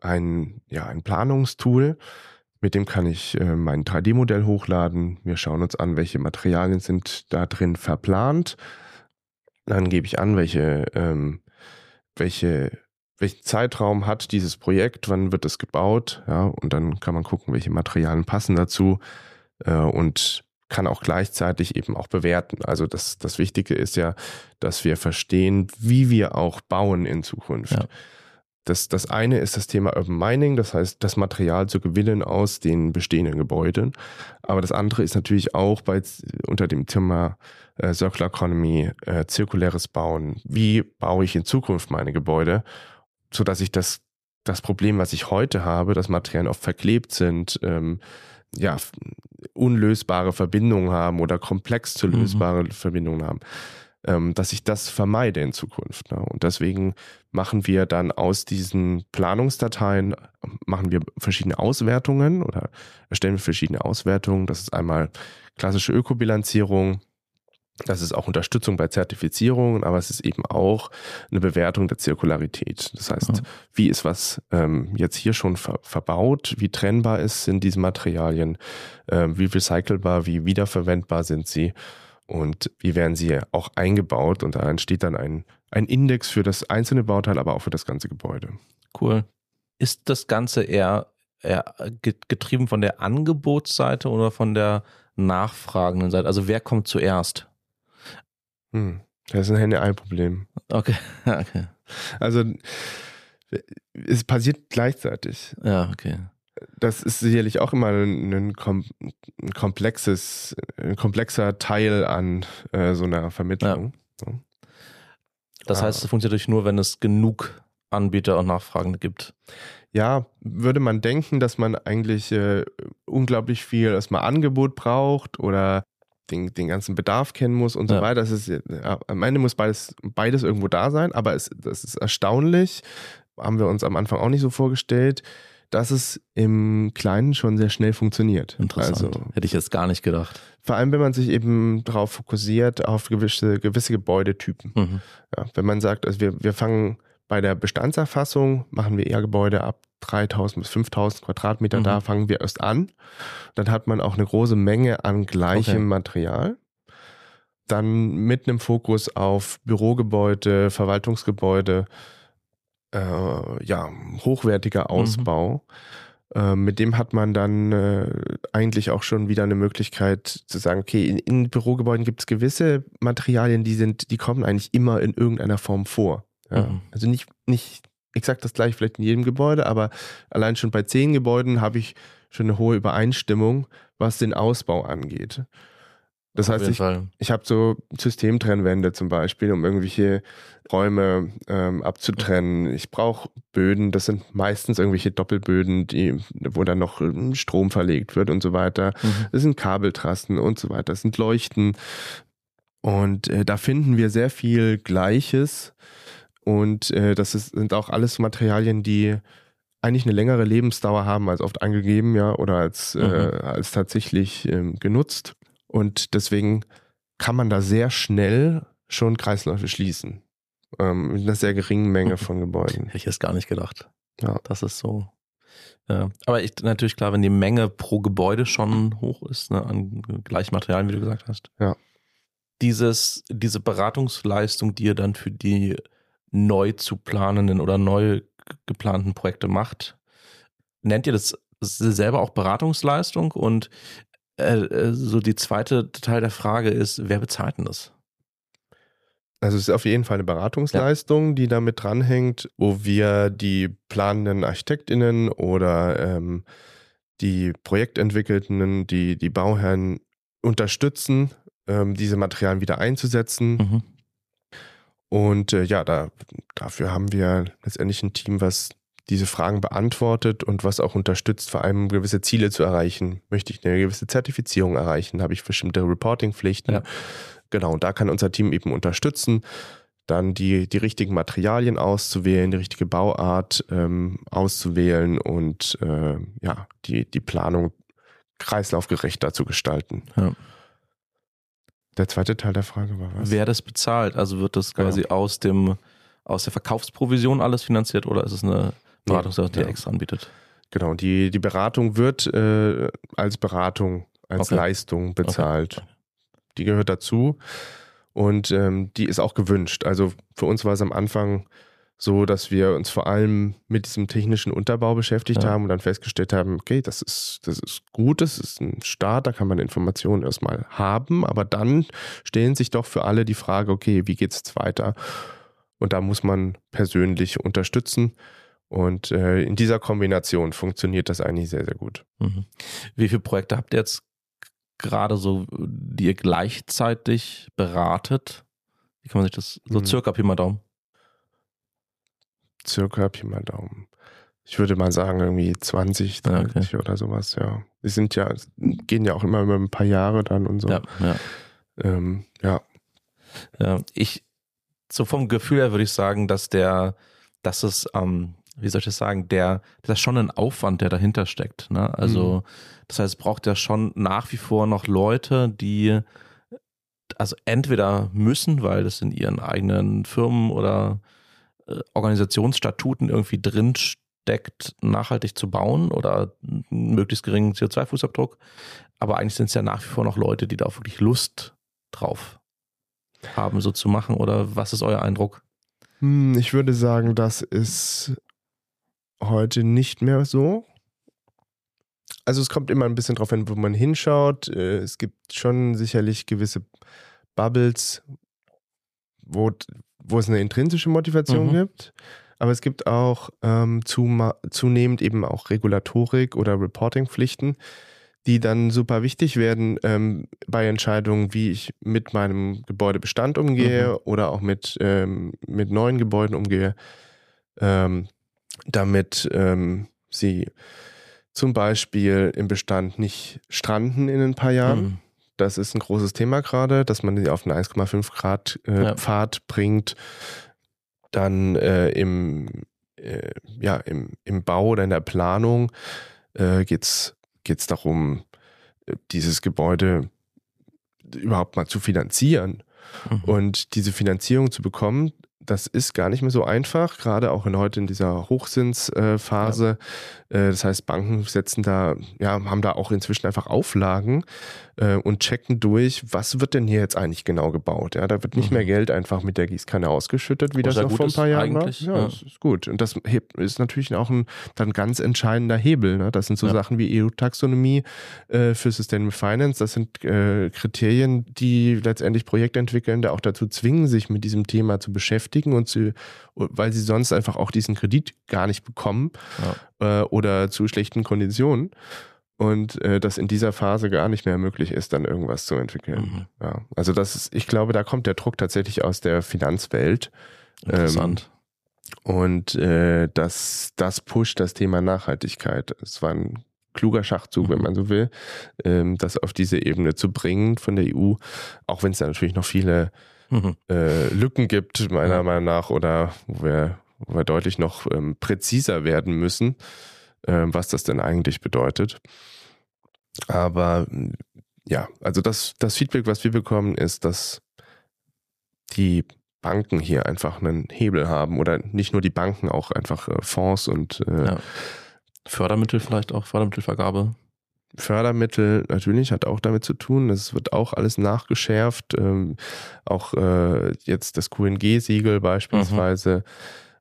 Speaker 3: ein, ja, ein Planungstool, mit dem kann ich äh, mein 3D-Modell hochladen. Wir schauen uns an, welche Materialien sind da drin verplant dann gebe ich an, welche, ähm, welche, welchen Zeitraum hat dieses Projekt, wann wird es gebaut, ja, und dann kann man gucken, welche Materialien passen dazu äh, und kann auch gleichzeitig eben auch bewerten. Also das, das Wichtige ist ja, dass wir verstehen, wie wir auch bauen in Zukunft. Ja. Das, das eine ist das Thema Urban Mining, das heißt, das Material zu gewinnen aus den bestehenden Gebäuden. Aber das andere ist natürlich auch bei, unter dem Thema äh, Circular Economy, äh, zirkuläres Bauen. Wie baue ich in Zukunft meine Gebäude, so dass ich das, das Problem, was ich heute habe, dass Materialien oft verklebt sind, ähm, ja, unlösbare Verbindungen haben oder komplex zu mhm. lösbare mhm. Verbindungen haben, ähm, dass ich das vermeide in Zukunft. Ne? Und deswegen machen wir dann aus diesen Planungsdateien, machen wir verschiedene Auswertungen oder erstellen wir verschiedene Auswertungen. Das ist einmal klassische Ökobilanzierung, das ist auch Unterstützung bei Zertifizierungen, aber es ist eben auch eine Bewertung der Zirkularität. Das heißt, mhm. wie ist was ähm, jetzt hier schon ver verbaut, wie trennbar ist, sind diese Materialien, äh, wie recycelbar, wie wiederverwendbar sind sie und wie werden sie auch eingebaut und da entsteht dann ein, ein Index für das einzelne Bauteil, aber auch für das ganze Gebäude.
Speaker 2: Cool. Ist das Ganze eher, eher getrieben von der Angebotsseite oder von der nachfragenden Seite? Also wer kommt zuerst?
Speaker 3: Hm. Das ist ein Henne-Ei-Problem.
Speaker 2: Okay. <laughs> okay.
Speaker 3: Also es passiert gleichzeitig.
Speaker 2: Ja, okay
Speaker 3: das ist sicherlich auch immer ein, ein, komplexes, ein komplexer Teil an äh, so einer Vermittlung. Ja.
Speaker 2: Das heißt, es funktioniert natürlich nur, wenn es genug Anbieter und Nachfragende gibt.
Speaker 3: Ja, würde man denken, dass man eigentlich äh, unglaublich viel erstmal Angebot braucht oder den, den ganzen Bedarf kennen muss und so ja. weiter. Das ist, ja, am Ende muss beides, beides irgendwo da sein, aber es, das ist erstaunlich. Haben wir uns am Anfang auch nicht so vorgestellt dass es im Kleinen schon sehr schnell funktioniert.
Speaker 2: Interessant. Also, Hätte ich jetzt gar nicht gedacht.
Speaker 3: Vor allem, wenn man sich eben darauf fokussiert, auf gewisse, gewisse Gebäudetypen. Mhm. Ja, wenn man sagt, also wir, wir fangen bei der Bestandserfassung, machen wir eher Gebäude ab 3000 bis 5000 Quadratmeter, mhm. da fangen wir erst an. Dann hat man auch eine große Menge an gleichem okay. Material dann mit einem Fokus auf Bürogebäude, Verwaltungsgebäude, äh, ja, hochwertiger Ausbau. Mhm. Äh, mit dem hat man dann äh, eigentlich auch schon wieder eine Möglichkeit zu sagen, okay, in, in Bürogebäuden gibt es gewisse Materialien, die sind, die kommen eigentlich immer in irgendeiner Form vor. Ja? Mhm. Also nicht, nicht exakt das gleiche vielleicht in jedem Gebäude, aber allein schon bei zehn Gebäuden habe ich schon eine hohe Übereinstimmung, was den Ausbau angeht. Das heißt, ich, ich habe so Systemtrennwände zum Beispiel, um irgendwelche Räume ähm, abzutrennen. Ich brauche Böden, das sind meistens irgendwelche Doppelböden, die, wo dann noch ähm, Strom verlegt wird und so weiter. Mhm. Das sind Kabeltrassen und so weiter. Das sind Leuchten. Und äh, da finden wir sehr viel Gleiches. Und äh, das ist, sind auch alles Materialien, die eigentlich eine längere Lebensdauer haben als oft angegeben, ja, oder als, äh, mhm. äh, als tatsächlich ähm, genutzt. Und deswegen kann man da sehr schnell schon Kreisläufe schließen. Ähm, mit einer sehr geringen Menge von Gebäuden.
Speaker 2: Hätte ich jetzt gar nicht gedacht. Ja. Das ist so. Ja. Aber ich, natürlich klar, wenn die Menge pro Gebäude schon hoch ist, ne, an gleichen Materialien, wie du gesagt hast.
Speaker 3: Ja.
Speaker 2: Dieses, diese Beratungsleistung, die ihr dann für die neu zu planenden oder neu geplanten Projekte macht, nennt ihr das selber auch Beratungsleistung? Und äh, äh, so die zweite Teil der Frage ist, wer bezahlt denn das?
Speaker 3: Also es ist auf jeden Fall eine Beratungsleistung, ja. die damit dranhängt, wo wir die planenden ArchitektInnen oder ähm, die Projektentwickelten, die, die Bauherren unterstützen, ähm, diese Materialien wieder einzusetzen. Mhm. Und äh, ja, da, dafür haben wir letztendlich ein Team, was diese Fragen beantwortet und was auch unterstützt, vor allem gewisse Ziele zu erreichen. Möchte ich eine gewisse Zertifizierung erreichen? Habe ich bestimmte Reporting-Pflichten? Ja. Genau, und da kann unser Team eben unterstützen, dann die, die richtigen Materialien auszuwählen, die richtige Bauart ähm, auszuwählen und äh, ja, die, die Planung kreislaufgerechter zu gestalten. Ja. Der zweite Teil der Frage war was?
Speaker 2: Wer das bezahlt? Also wird das quasi ja. aus dem aus der Verkaufsprovision alles finanziert oder ist es eine Beratungshaus, die ja. extra anbietet.
Speaker 3: Genau, die, die Beratung wird äh, als Beratung, als okay. Leistung bezahlt. Okay. Die gehört dazu und ähm, die ist auch gewünscht. Also für uns war es am Anfang so, dass wir uns vor allem mit diesem technischen Unterbau beschäftigt ja. haben und dann festgestellt haben, okay, das ist, das ist gut, das ist ein Start, da kann man Informationen erstmal haben, aber dann stellen sich doch für alle die Frage, okay, wie geht es jetzt weiter? Und da muss man persönlich unterstützen. Und äh, in dieser Kombination funktioniert das eigentlich sehr, sehr gut. Mhm.
Speaker 2: Wie viele Projekte habt ihr jetzt gerade so, die ihr gleichzeitig beratet? Wie kann man sich das, so mhm. circa Pi mal Daumen?
Speaker 3: Circa Pi mal Daumen. Ich würde mal sagen, irgendwie 20, 30 okay. oder sowas, ja. Die sind ja, gehen ja auch immer über ein paar Jahre dann und so.
Speaker 2: Ja, ja.
Speaker 3: Ähm, ja.
Speaker 2: ja. Ich, so vom Gefühl her würde ich sagen, dass der, dass es ähm, wie soll ich das sagen, der, das ist schon ein Aufwand, der dahinter steckt. Ne? Also, mhm. das heißt, es braucht ja schon nach wie vor noch Leute, die also entweder müssen, weil das in ihren eigenen Firmen oder äh, Organisationsstatuten irgendwie drin steckt, nachhaltig zu bauen oder möglichst geringen CO2-Fußabdruck. Aber eigentlich sind es ja nach wie vor noch Leute, die da auch wirklich Lust drauf haben, so zu machen. Oder was ist euer Eindruck?
Speaker 3: Hm, ich würde sagen, das ist heute nicht mehr so. Also es kommt immer ein bisschen drauf hin, wo man hinschaut. Äh, es gibt schon sicherlich gewisse Bubbles, wo, wo es eine intrinsische Motivation mhm. gibt. Aber es gibt auch ähm, zunehmend eben auch Regulatorik oder Reporting-Pflichten, die dann super wichtig werden ähm, bei Entscheidungen, wie ich mit meinem Gebäudebestand umgehe mhm. oder auch mit, ähm, mit neuen Gebäuden umgehe. Ähm, damit ähm, sie zum Beispiel im Bestand nicht stranden in ein paar Jahren. Mhm. Das ist ein großes Thema gerade, dass man sie auf einen 1,5 Grad äh, ja. Pfad bringt. Dann äh, im, äh, ja, im, im Bau oder in der Planung äh, geht es darum, äh, dieses Gebäude überhaupt mal zu finanzieren. Mhm. Und diese Finanzierung zu bekommen, das ist gar nicht mehr so einfach, gerade auch in heute in dieser Hochzinsphase. Ja. Äh, das heißt, Banken setzen da, ja, haben da auch inzwischen einfach Auflagen äh, und checken durch, was wird denn hier jetzt eigentlich genau gebaut. Ja, da wird nicht mhm. mehr Geld einfach mit der Gießkanne ausgeschüttet, wie das noch vor ein paar Jahren war. Ja, ja, das ist gut. Und das ist natürlich auch ein dann ganz entscheidender Hebel. Ne? Das sind so ja. Sachen wie EU-Taxonomie äh, für Sustainable Finance. Das sind äh, Kriterien, die letztendlich Projektentwickelnde auch dazu zwingen, sich mit diesem Thema zu beschäftigen und zu, weil sie sonst einfach auch diesen Kredit gar nicht bekommen ja. äh, oder zu schlechten Konditionen und äh, das in dieser Phase gar nicht mehr möglich ist, dann irgendwas zu entwickeln. Mhm. Ja, also das ist, ich glaube, da kommt der Druck tatsächlich aus der Finanzwelt.
Speaker 2: Interessant.
Speaker 3: Ähm, und äh, das, das pusht das Thema Nachhaltigkeit. Es war ein kluger Schachzug, mhm. wenn man so will, ähm, das auf diese Ebene zu bringen von der EU, auch wenn es da natürlich noch viele mhm. äh, Lücken gibt, meiner ja. Meinung nach, oder wo wir, wo wir deutlich noch ähm, präziser werden müssen, äh, was das denn eigentlich bedeutet. Aber ja, also das, das Feedback, was wir bekommen, ist, dass die Banken hier einfach einen Hebel haben oder nicht nur die Banken, auch einfach äh, Fonds und äh, ja.
Speaker 2: Fördermittel vielleicht auch, Fördermittelvergabe.
Speaker 3: Fördermittel natürlich hat auch damit zu tun. Es wird auch alles nachgeschärft. Ähm, auch äh, jetzt das QNG-Siegel beispielsweise,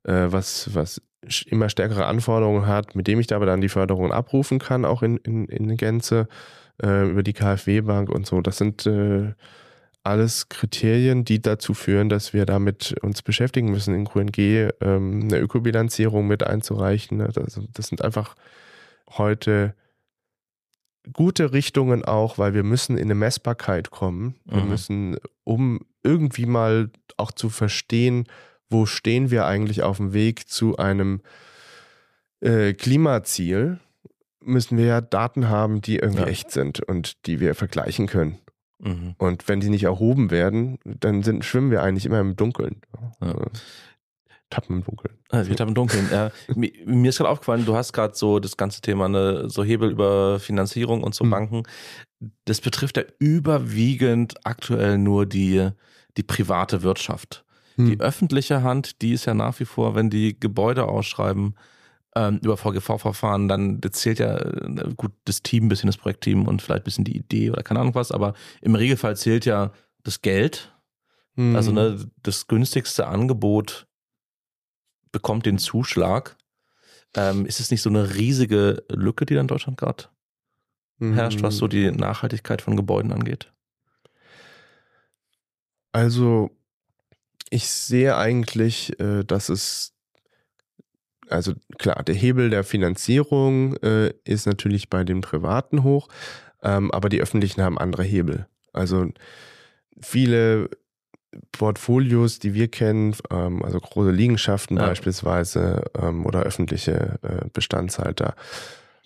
Speaker 3: mhm. äh, was, was immer stärkere Anforderungen hat, mit dem ich da aber dann die Förderung abrufen kann, auch in, in, in Gänze äh, über die KfW-Bank und so. Das sind äh, alles Kriterien, die dazu führen, dass wir damit uns beschäftigen müssen, in QNG ähm, eine Ökobilanzierung mit einzureichen. Ne? Das, das sind einfach heute gute Richtungen auch, weil wir müssen in eine Messbarkeit kommen. Wir mhm. müssen, um irgendwie mal auch zu verstehen, wo stehen wir eigentlich auf dem Weg zu einem äh, Klimaziel, müssen wir ja Daten haben, die irgendwie ja. echt sind und die wir vergleichen können. Mhm. Und wenn die nicht erhoben werden, dann sind, schwimmen wir eigentlich immer im Dunkeln. Ja. Also, tappen im Dunkeln.
Speaker 2: Also wir tappen im Dunkeln. äh, <laughs> mir, mir, ist gerade aufgefallen, du hast gerade so das ganze Thema, ne, so Hebel über Finanzierung und so mhm. Banken. Das betrifft ja überwiegend aktuell nur die, die private Wirtschaft. Die hm. öffentliche Hand, die ist ja nach wie vor, wenn die Gebäude ausschreiben, ähm, über VGV-Verfahren, dann zählt ja äh, gut das Team, ein bisschen das Projektteam und vielleicht ein bisschen die Idee oder keine Ahnung was, aber im Regelfall zählt ja das Geld. Mhm. Also ne, das günstigste Angebot bekommt den Zuschlag. Ähm, ist es nicht so eine riesige Lücke, die dann in Deutschland gerade mhm. herrscht, was so die Nachhaltigkeit von Gebäuden angeht?
Speaker 3: Also ich sehe eigentlich, äh, dass es, also klar, der Hebel der Finanzierung äh, ist natürlich bei den Privaten hoch, ähm, aber die Öffentlichen haben andere Hebel. Also viele Portfolios, die wir kennen, ähm, also große Liegenschaften ja. beispielsweise ähm, oder öffentliche äh, Bestandshalter,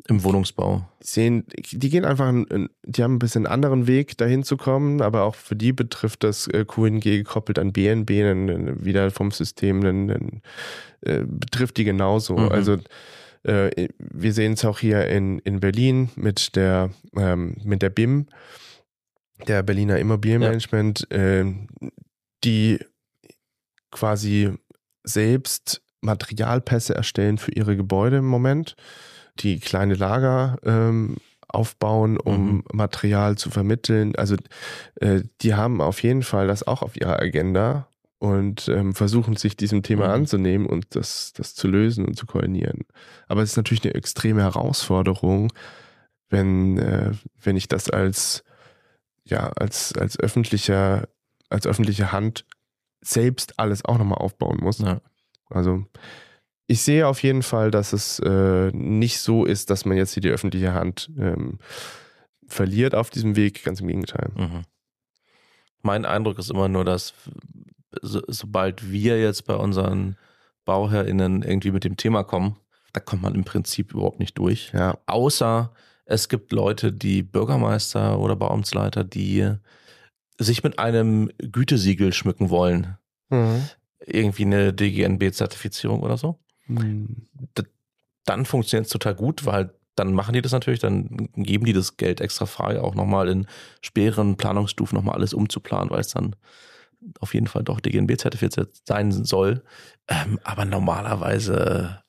Speaker 2: im Wohnungsbau.
Speaker 3: Sehen, die gehen einfach, die haben ein bisschen einen anderen Weg, dahin zu kommen, aber auch für die betrifft das äh, QNG gekoppelt an BNB wieder vom System, dann, äh, betrifft die genauso. Mhm. Also äh, wir sehen es auch hier in, in Berlin mit der, ähm, mit der BIM, der Berliner Immobilienmanagement, ja. äh, die quasi selbst Materialpässe erstellen für ihre Gebäude im Moment die kleine Lager ähm, aufbauen, um mhm. Material zu vermitteln. Also äh, die haben auf jeden Fall das auch auf ihrer Agenda und ähm, versuchen sich diesem Thema mhm. anzunehmen und das, das zu lösen und zu koordinieren. Aber es ist natürlich eine extreme Herausforderung, wenn, äh, wenn ich das als, ja, als, als öffentlicher, als öffentliche Hand selbst alles auch nochmal aufbauen muss. Ja. Also ich sehe auf jeden Fall, dass es äh, nicht so ist, dass man jetzt hier die öffentliche Hand ähm, verliert auf diesem Weg. Ganz im Gegenteil. Mhm.
Speaker 2: Mein Eindruck ist immer nur, dass so, sobald wir jetzt bei unseren BauherrInnen irgendwie mit dem Thema kommen, da kommt man im Prinzip überhaupt nicht durch.
Speaker 3: Ja.
Speaker 2: Außer es gibt Leute, die Bürgermeister oder Bauamtsleiter, die sich mit einem Gütesiegel schmücken wollen. Mhm. Irgendwie eine DGNB-Zertifizierung oder so. Mhm. Dann funktioniert es total gut, weil dann machen die das natürlich, dann geben die das Geld extra frei, auch nochmal in späteren Planungsstufen nochmal alles umzuplanen, weil es dann auf jeden Fall doch DGNB-zertifiziert sein soll. Ähm, aber normalerweise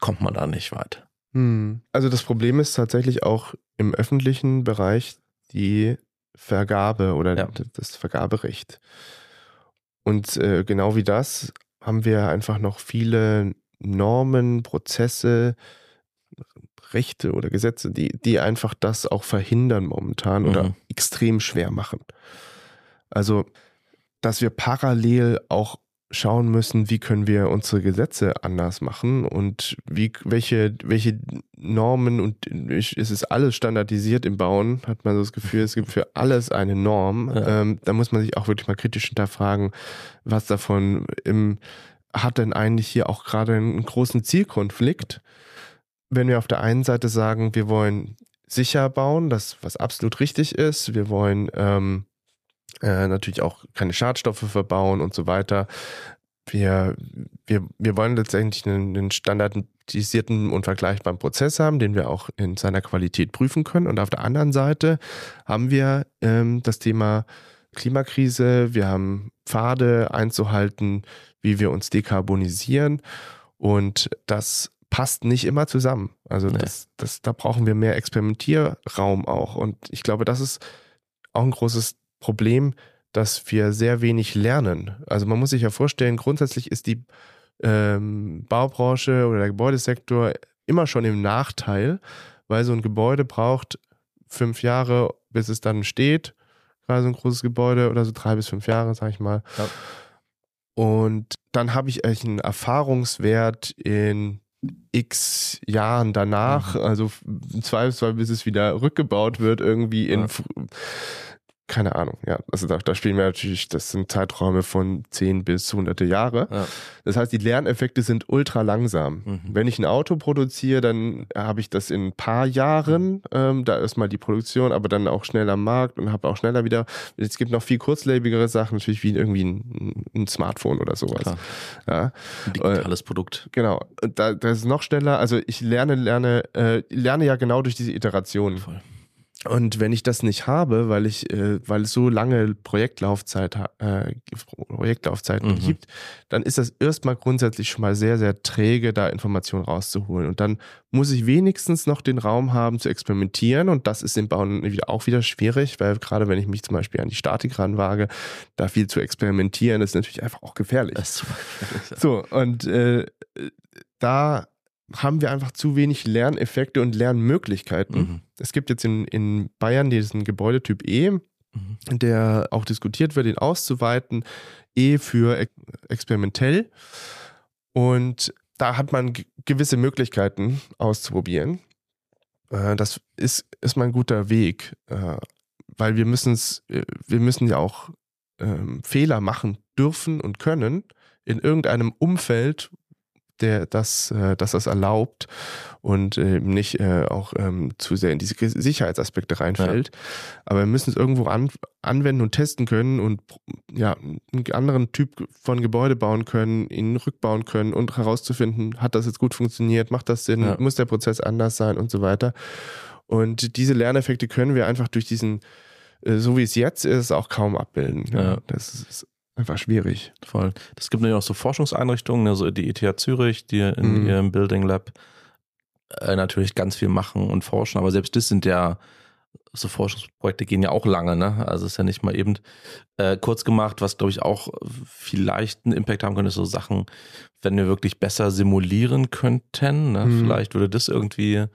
Speaker 2: kommt man da nicht weit.
Speaker 3: Hm. Also das Problem ist tatsächlich auch im öffentlichen Bereich die Vergabe oder
Speaker 2: Ja.
Speaker 3: das Vergaberecht. Und äh, genau wie das haben wir einfach noch viele Normen, Prozesse, Rechte oder Gesetze, die, die einfach das auch verhindern momentan oder
Speaker 2: Mhm.
Speaker 3: extrem schwer machen. Also, dass wir parallel auch schauen müssen, wie können wir unsere Gesetze anders machen und wie, welche, welche Normen und es ist alles standardisiert im Bauen, hat man so das Gefühl, es gibt für <laughs> alles eine Norm.
Speaker 2: Ja.
Speaker 3: Ähm, da muss man sich auch wirklich mal kritisch hinterfragen, was davon im, hat denn eigentlich hier auch gerade einen großen Zielkonflikt, wenn wir auf der einen Seite sagen, wir wollen sicher bauen, das was absolut richtig ist, wir wollen ähm, äh, natürlich auch keine Schadstoffe verbauen und so weiter. Wir, wir, wir wollen letztendlich einen, einen standardisierten und vergleichbaren Prozess haben, den wir auch in seiner Qualität prüfen können. Und auf der anderen Seite haben wir ähm, das Thema Klimakrise, wir haben Pfade einzuhalten, wie wir uns dekarbonisieren. Und das passt nicht immer zusammen. Also
Speaker 2: Nee.
Speaker 3: das, das, da brauchen wir mehr Experimentierraum auch. Und ich glaube, das ist auch ein großes Problem, dass wir sehr wenig lernen. Also man muss sich ja vorstellen, grundsätzlich ist die ähm, Baubranche oder der Gebäudesektor immer schon im Nachteil, weil so ein Gebäude braucht fünf Jahre, bis es dann steht. Gerade so ein großes Gebäude oder so drei bis fünf Jahre, sag ich mal.
Speaker 2: Ja.
Speaker 3: Und dann habe ich eigentlich einen Erfahrungswert in x Jahren danach, also im Zweifelsfall, bis es wieder rückgebaut wird, irgendwie in
Speaker 2: Ja.
Speaker 3: Keine Ahnung, ja. Also da, da spielen wir natürlich, das sind Zeiträume von 10 bis hunderte Jahre.
Speaker 2: Ja.
Speaker 3: Das heißt, die Lerneffekte sind ultra langsam.
Speaker 2: Mhm.
Speaker 3: Wenn ich ein Auto produziere, dann habe ich das in ein paar Jahren, ähm, da erstmal die Produktion, aber dann auch schnell am Markt und habe auch schneller wieder, es gibt noch viel kurzlebigere Sachen, natürlich wie irgendwie ein, ein Smartphone oder sowas.
Speaker 2: Klar.
Speaker 3: Ja.
Speaker 2: Ein digitales Produkt.
Speaker 3: Genau, da, das ist noch schneller. Also ich lerne, lerne, äh, lerne ja genau durch diese Iterationen.
Speaker 2: Voll.
Speaker 3: Und wenn ich das nicht habe, weil ich, äh, weil es so lange Projektlaufzeit, äh, Projektlaufzeiten
Speaker 2: Mhm.
Speaker 3: gibt, dann ist das erstmal grundsätzlich schon mal sehr, sehr träge, da Informationen rauszuholen. Und dann muss ich wenigstens noch den Raum haben zu experimentieren. Und das ist im Bauen auch wieder schwierig, weil gerade wenn ich mich zum Beispiel an die Statik ranwage, da viel zu experimentieren, ist natürlich einfach auch gefährlich.
Speaker 2: Das ist super gefährlich.
Speaker 3: So, und äh, da haben wir einfach zu wenig Lerneffekte und Lernmöglichkeiten.
Speaker 2: Mhm.
Speaker 3: Es gibt jetzt in, in Bayern diesen Gebäudetyp E,
Speaker 2: Mhm.
Speaker 3: der auch diskutiert wird, ihn auszuweiten. E für ex experimentell. Und da hat man gewisse Möglichkeiten auszuprobieren. Äh, das ist, ist mal ein guter Weg, äh, weil wir müssen es, äh, wir müssen ja auch ähm, Fehler machen dürfen und können in irgendeinem Umfeld, der das, äh, das das erlaubt und äh, nicht äh, auch ähm, zu sehr in diese Sicherheitsaspekte reinfällt. Aber wir müssen es irgendwo an, anwenden und testen können und ja, einen anderen Typ von Gebäude bauen können, ihn rückbauen können und herauszufinden, hat das jetzt gut funktioniert, macht das Sinn,
Speaker 2: Ja.
Speaker 3: muss der Prozess anders sein und so weiter. Und diese Lerneffekte können wir einfach durch diesen, äh, so wie es jetzt ist, auch kaum abbilden. Ja,
Speaker 2: Ja.
Speaker 3: Das ist einfach schwierig.
Speaker 2: Voll. Es gibt natürlich auch so Forschungseinrichtungen, also die ETH Zürich, die in
Speaker 3: Mhm.
Speaker 2: ihrem Building Lab äh, natürlich ganz viel machen und forschen, aber selbst das sind ja, so Forschungsprojekte gehen ja auch lange, ne? Also ist ja nicht mal eben äh, kurz gemacht, was glaube ich auch vielleicht einen Impact haben könnte, so Sachen, wenn wir wirklich besser simulieren könnten, ne?
Speaker 3: Mhm.
Speaker 2: Vielleicht würde das irgendwie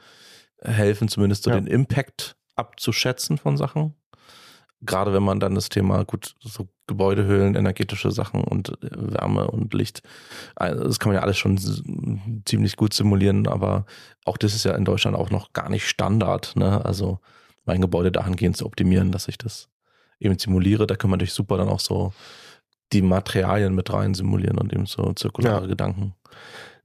Speaker 2: helfen, zumindest so
Speaker 3: Ja.
Speaker 2: den Impact abzuschätzen von Sachen. Gerade wenn man dann das Thema, gut, so Gebäudehöhlen, energetische Sachen und äh, Wärme und Licht, äh, das kann man ja alles schon ziemlich gut simulieren, aber auch das ist ja in Deutschland auch noch gar nicht Standard. Ne? Also mein Gebäude dahingehend zu optimieren, dass ich das eben simuliere, da kann man natürlich super dann auch so die Materialien mit rein simulieren und eben so zirkulare
Speaker 3: Ja.
Speaker 2: Gedanken.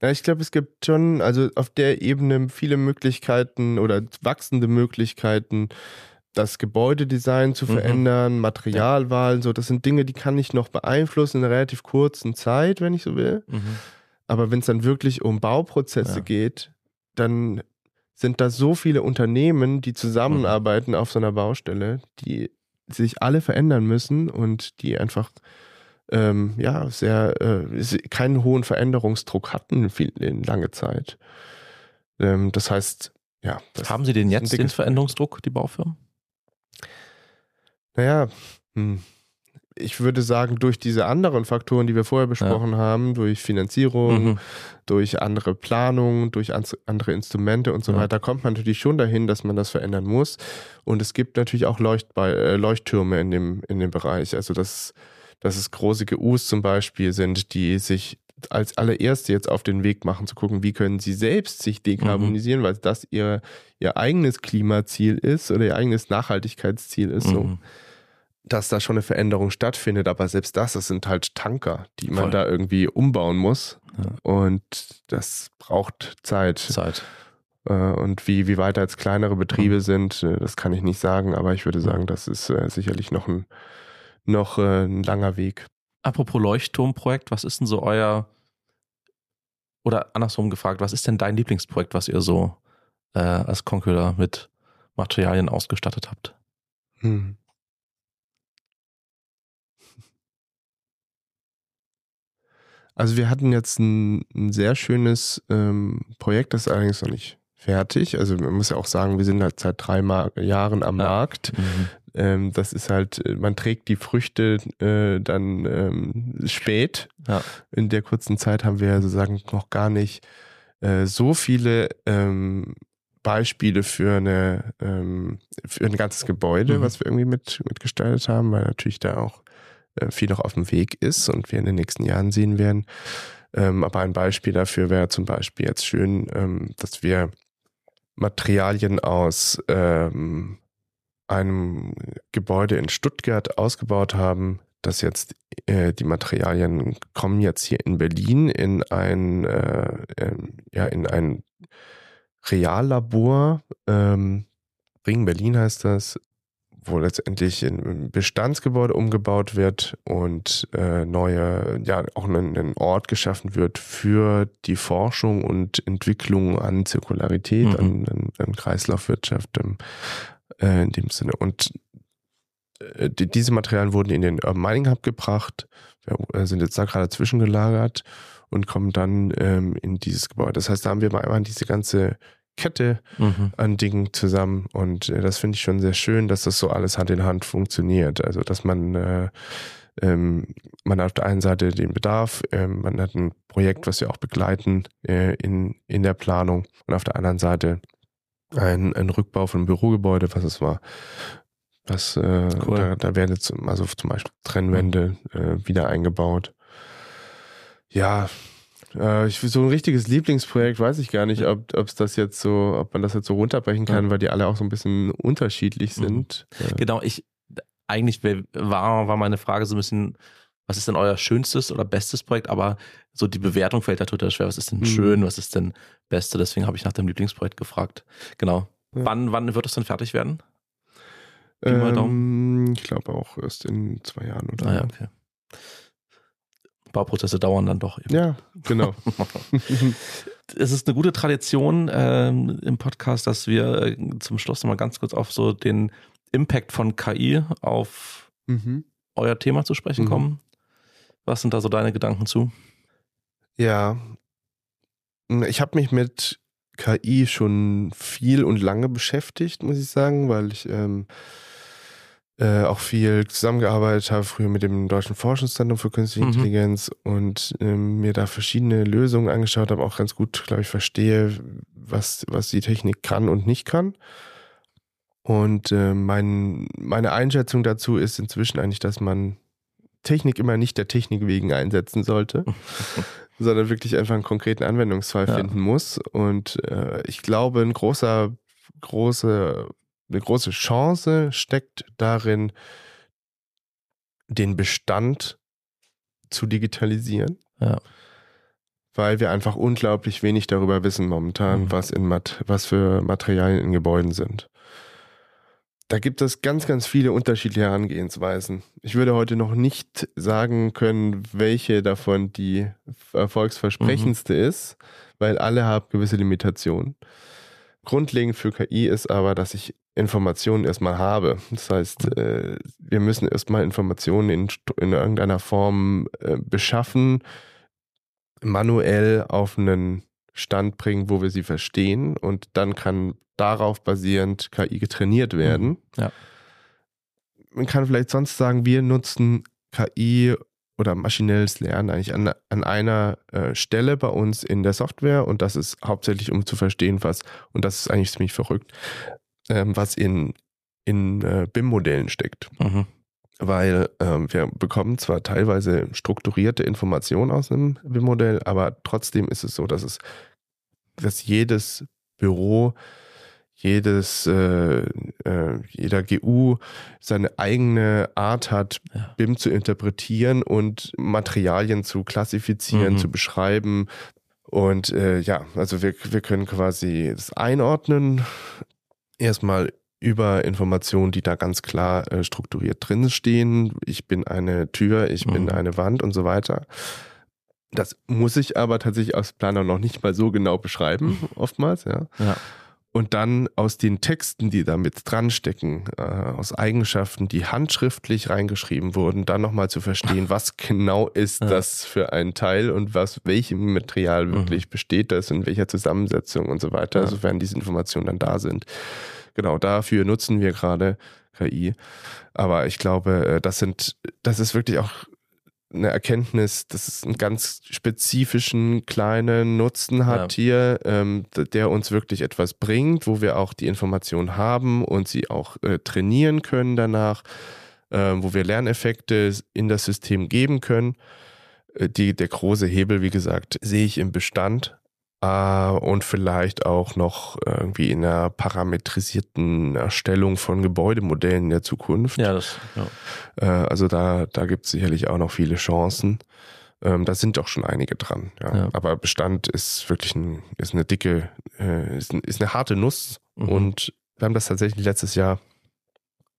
Speaker 3: Ja, ich glaube, es gibt schon, also auf der Ebene viele Möglichkeiten oder wachsende Möglichkeiten, das Gebäudedesign zu
Speaker 2: Mhm.
Speaker 3: verändern, Materialwahl, so, das sind Dinge, die kann ich noch beeinflussen in einer relativ kurzen Zeit, wenn ich so will. Aber wenn es dann wirklich um Bauprozesse
Speaker 2: Ja.
Speaker 3: geht, dann sind da so viele Unternehmen, die zusammenarbeiten auf so einer Baustelle, die sich alle verändern müssen und die einfach ähm, ja, sehr, äh, keinen hohen Veränderungsdruck hatten viel, in lange Zeit. Ähm, das heißt, ja. Das
Speaker 2: Haben Sie den jetzt, den Veränderungsdruck, die Baufirmen?
Speaker 3: Naja, hm ich würde sagen, durch diese anderen Faktoren, die wir vorher besprochen ja. haben, durch Finanzierung, mhm. durch andere Planung, durch andere Instrumente und so ja. weiter, kommt man natürlich schon dahin, dass man das verändern muss. Und es gibt natürlich auch Leuchtbe äh, Leuchttürme in dem, in dem Bereich. Also, dass, dass es große GUs zum Beispiel sind, die sich als allererste jetzt auf den Weg machen, zu gucken, wie können sie selbst sich dekarbonisieren, mhm. weil das ihr, ihr eigenes Klimaziel ist oder ihr eigenes Nachhaltigkeitsziel ist. Mhm. So dass da schon eine Veränderung stattfindet, aber selbst das, das sind halt Tanker, die man Voll. da irgendwie umbauen muss. Ja. Und das braucht Zeit.
Speaker 2: Zeit.
Speaker 3: Äh, und wie, wie weit als kleinere Betriebe mhm. sind, äh, das kann ich nicht sagen, aber ich würde sagen, das ist äh, sicherlich noch ein, noch ein langer Weg.
Speaker 2: Apropos Leuchtturmprojekt, was ist denn so euer, oder andersrum gefragt, was ist denn dein Lieblingsprojekt, was ihr so äh, als Concula mit Materialien ausgestattet habt? Hm.
Speaker 3: Also wir hatten jetzt ein, ein sehr schönes ähm, Projekt, das ist allerdings noch nicht fertig. Also man muss ja auch sagen, wir sind halt seit drei Mar Jahren am ja. Markt. Mhm. Ähm, das ist halt, äh, man trägt die Früchte äh, dann ähm, spät. Ja. In der kurzen Zeit haben wir sozusagen noch gar nicht äh, so viele ähm, Beispiele für eine ähm, für ein ganzes Gebäude, mhm. was wir irgendwie mit mitgestaltet haben, weil natürlich da auch viel noch auf dem Weg ist und wir in den nächsten Jahren sehen werden. Ähm, aber ein Beispiel dafür wäre zum Beispiel jetzt schön, ähm, dass wir Materialien aus ähm, einem Gebäude in Stuttgart ausgebaut haben, dass jetzt äh, die Materialien kommen jetzt hier in Berlin in ein äh, ja in ein Reallabor ähm, Ring Berlin heißt das wo letztendlich ein Bestandsgebäude umgebaut wird und äh, neue, ja, auch ein, ein, Ort geschaffen wird für die Forschung und Entwicklung an Zirkularität, mhm. an, an, an, Kreislaufwirtschaft ähm, äh, in dem Sinne. Und äh, die, diese Materialien wurden in den Urban Mining Hub gebracht, wir sind jetzt da gerade zwischengelagert und kommen dann ähm, in dieses Gebäude. Das heißt, da haben wir mal einmal diese ganze Kette mhm. an Dingen zusammen. Und äh, das finde ich schon sehr schön, dass das so alles Hand in Hand funktioniert. Also, dass man, äh, ähm, man hat auf der einen Seite den Bedarf, äh, man hat ein Projekt, was wir auch begleiten äh, in, in der Planung und auf der anderen Seite ein, ein Rückbau von einem Bürogebäude, was es war. Was, äh, cool. da, da werden jetzt also zum Beispiel Trennwände äh, wieder eingebaut. Ja, äh, ich, so ein richtiges Lieblingsprojekt weiß ich gar nicht, ob es das jetzt so, ob man das jetzt so runterbrechen kann, ja. weil die alle auch so ein bisschen unterschiedlich mhm. sind.
Speaker 2: Mhm. Genau, ich eigentlich war, war meine Frage so ein bisschen, was ist denn euer schönstes oder bestes Projekt? Aber so die Bewertung fällt da total schwer. Was ist denn mhm. schön? Was ist denn beste? Deswegen habe ich nach dem Lieblingsprojekt gefragt. Genau. Ja. Wann, wann wird es dann fertig werden?
Speaker 3: Ähm, ich glaube auch erst in zwei Jahren oder
Speaker 2: ah, ja, okay. Bauprozesse dauern dann doch.
Speaker 3: Eben. Ja, genau. <laughs>
Speaker 2: es ist eine gute Tradition ähm, im Podcast, dass wir äh, zum Schluss nochmal ganz kurz auf so den Impact von KI auf mhm. euer Thema zu sprechen mhm. kommen. Was sind da so deine Gedanken zu?
Speaker 3: Ja, ich habe mich mit KI schon viel und lange beschäftigt, muss ich sagen, weil ich ähm, äh, auch viel zusammengearbeitet habe, früher mit dem Deutschen Forschungszentrum für Künstliche mhm. Intelligenz und ähm, mir da verschiedene Lösungen angeschaut habe, auch ganz gut, glaube ich, verstehe, was, was die Technik kann und nicht kann. Und äh, mein, meine Einschätzung dazu ist inzwischen eigentlich, dass man Technik immer nicht der Technik wegen einsetzen sollte, <laughs> sondern wirklich einfach einen konkreten Anwendungsfall ja. finden muss. Und äh, ich glaube, ein großer, großer eine große Chance steckt darin, den Bestand zu digitalisieren. Ja. Weil wir einfach unglaublich wenig darüber wissen momentan, mhm. was, in Mat was für Materialien in Gebäuden sind. Da gibt es ganz, ganz viele unterschiedliche Herangehensweisen. Ich würde heute noch nicht sagen können, welche davon die erfolgsversprechendste mhm. ist, weil alle haben gewisse Limitationen. Grundlegend für KI ist aber, dass ich Informationen erstmal habe. Das heißt, äh, wir müssen erstmal Informationen in, in irgendeiner Form äh, beschaffen, manuell auf einen Stand bringen, wo wir sie verstehen und dann kann darauf basierend KI getrainiert werden.
Speaker 2: Mhm. Ja.
Speaker 3: Man kann vielleicht sonst sagen, wir nutzen KI oder maschinelles Lernen eigentlich an, an einer äh, Stelle bei uns in der Software und das ist hauptsächlich, um zu verstehen, was, und das ist eigentlich ziemlich verrückt, ähm, was in, in äh, BIM-Modellen steckt.
Speaker 2: Mhm.
Speaker 3: Weil ähm, wir bekommen zwar teilweise strukturierte Informationen aus einem BIM-Modell, aber trotzdem ist es so, dass es, dass jedes Büro jedes, äh, äh, jeder GU seine eigene Art hat,
Speaker 2: Ja.
Speaker 3: BIM zu interpretieren und Materialien zu klassifizieren,
Speaker 2: Mhm.
Speaker 3: zu beschreiben. Und äh, ja, also wir, wir können quasi das einordnen, erstmal über Informationen, die da ganz klar äh, strukturiert drin stehen. Ich bin eine Tür, ich bin
Speaker 2: Mhm.
Speaker 3: eine Wand und so weiter. Das muss ich aber tatsächlich als Planer noch nicht mal so genau beschreiben, oftmals, ja
Speaker 2: Ja.
Speaker 3: Und dann aus den Texten, die da mit dran stecken, äh, aus Eigenschaften, die handschriftlich reingeschrieben wurden, dann nochmal zu verstehen, <laughs> was genau ist
Speaker 2: Ja.
Speaker 3: das für ein Teil und was welchem Material wirklich besteht das, in welcher Zusammensetzung und so weiter,
Speaker 2: Ja.
Speaker 3: sofern diese Informationen dann da sind. Genau, dafür nutzen wir gerade KI. Aber ich glaube, äh, das sind, das ist wirklich auch eine Erkenntnis, dass es einen ganz spezifischen kleinen Nutzen hat hier, ähm, der uns wirklich etwas bringt, wo wir auch die Information haben und sie auch äh, trainieren können danach, ähm, wo wir Lerneffekte in das System geben können. Äh, die, der große Hebel, wie gesagt, sehe ich im Bestand äh, und vielleicht auch noch irgendwie in einer parametrisierten Erstellung von Gebäudemodellen in der Zukunft.
Speaker 2: Ja, das, ja.
Speaker 3: Äh, also da, da gibt es sicherlich auch noch viele Chancen. Ähm, da sind auch schon einige dran. Ja.
Speaker 2: Ja.
Speaker 3: Aber Bestand ist wirklich ein, ist eine dicke, äh, ist, ein, ist eine harte Nuss.
Speaker 2: Mhm.
Speaker 3: Und wir haben das tatsächlich letztes Jahr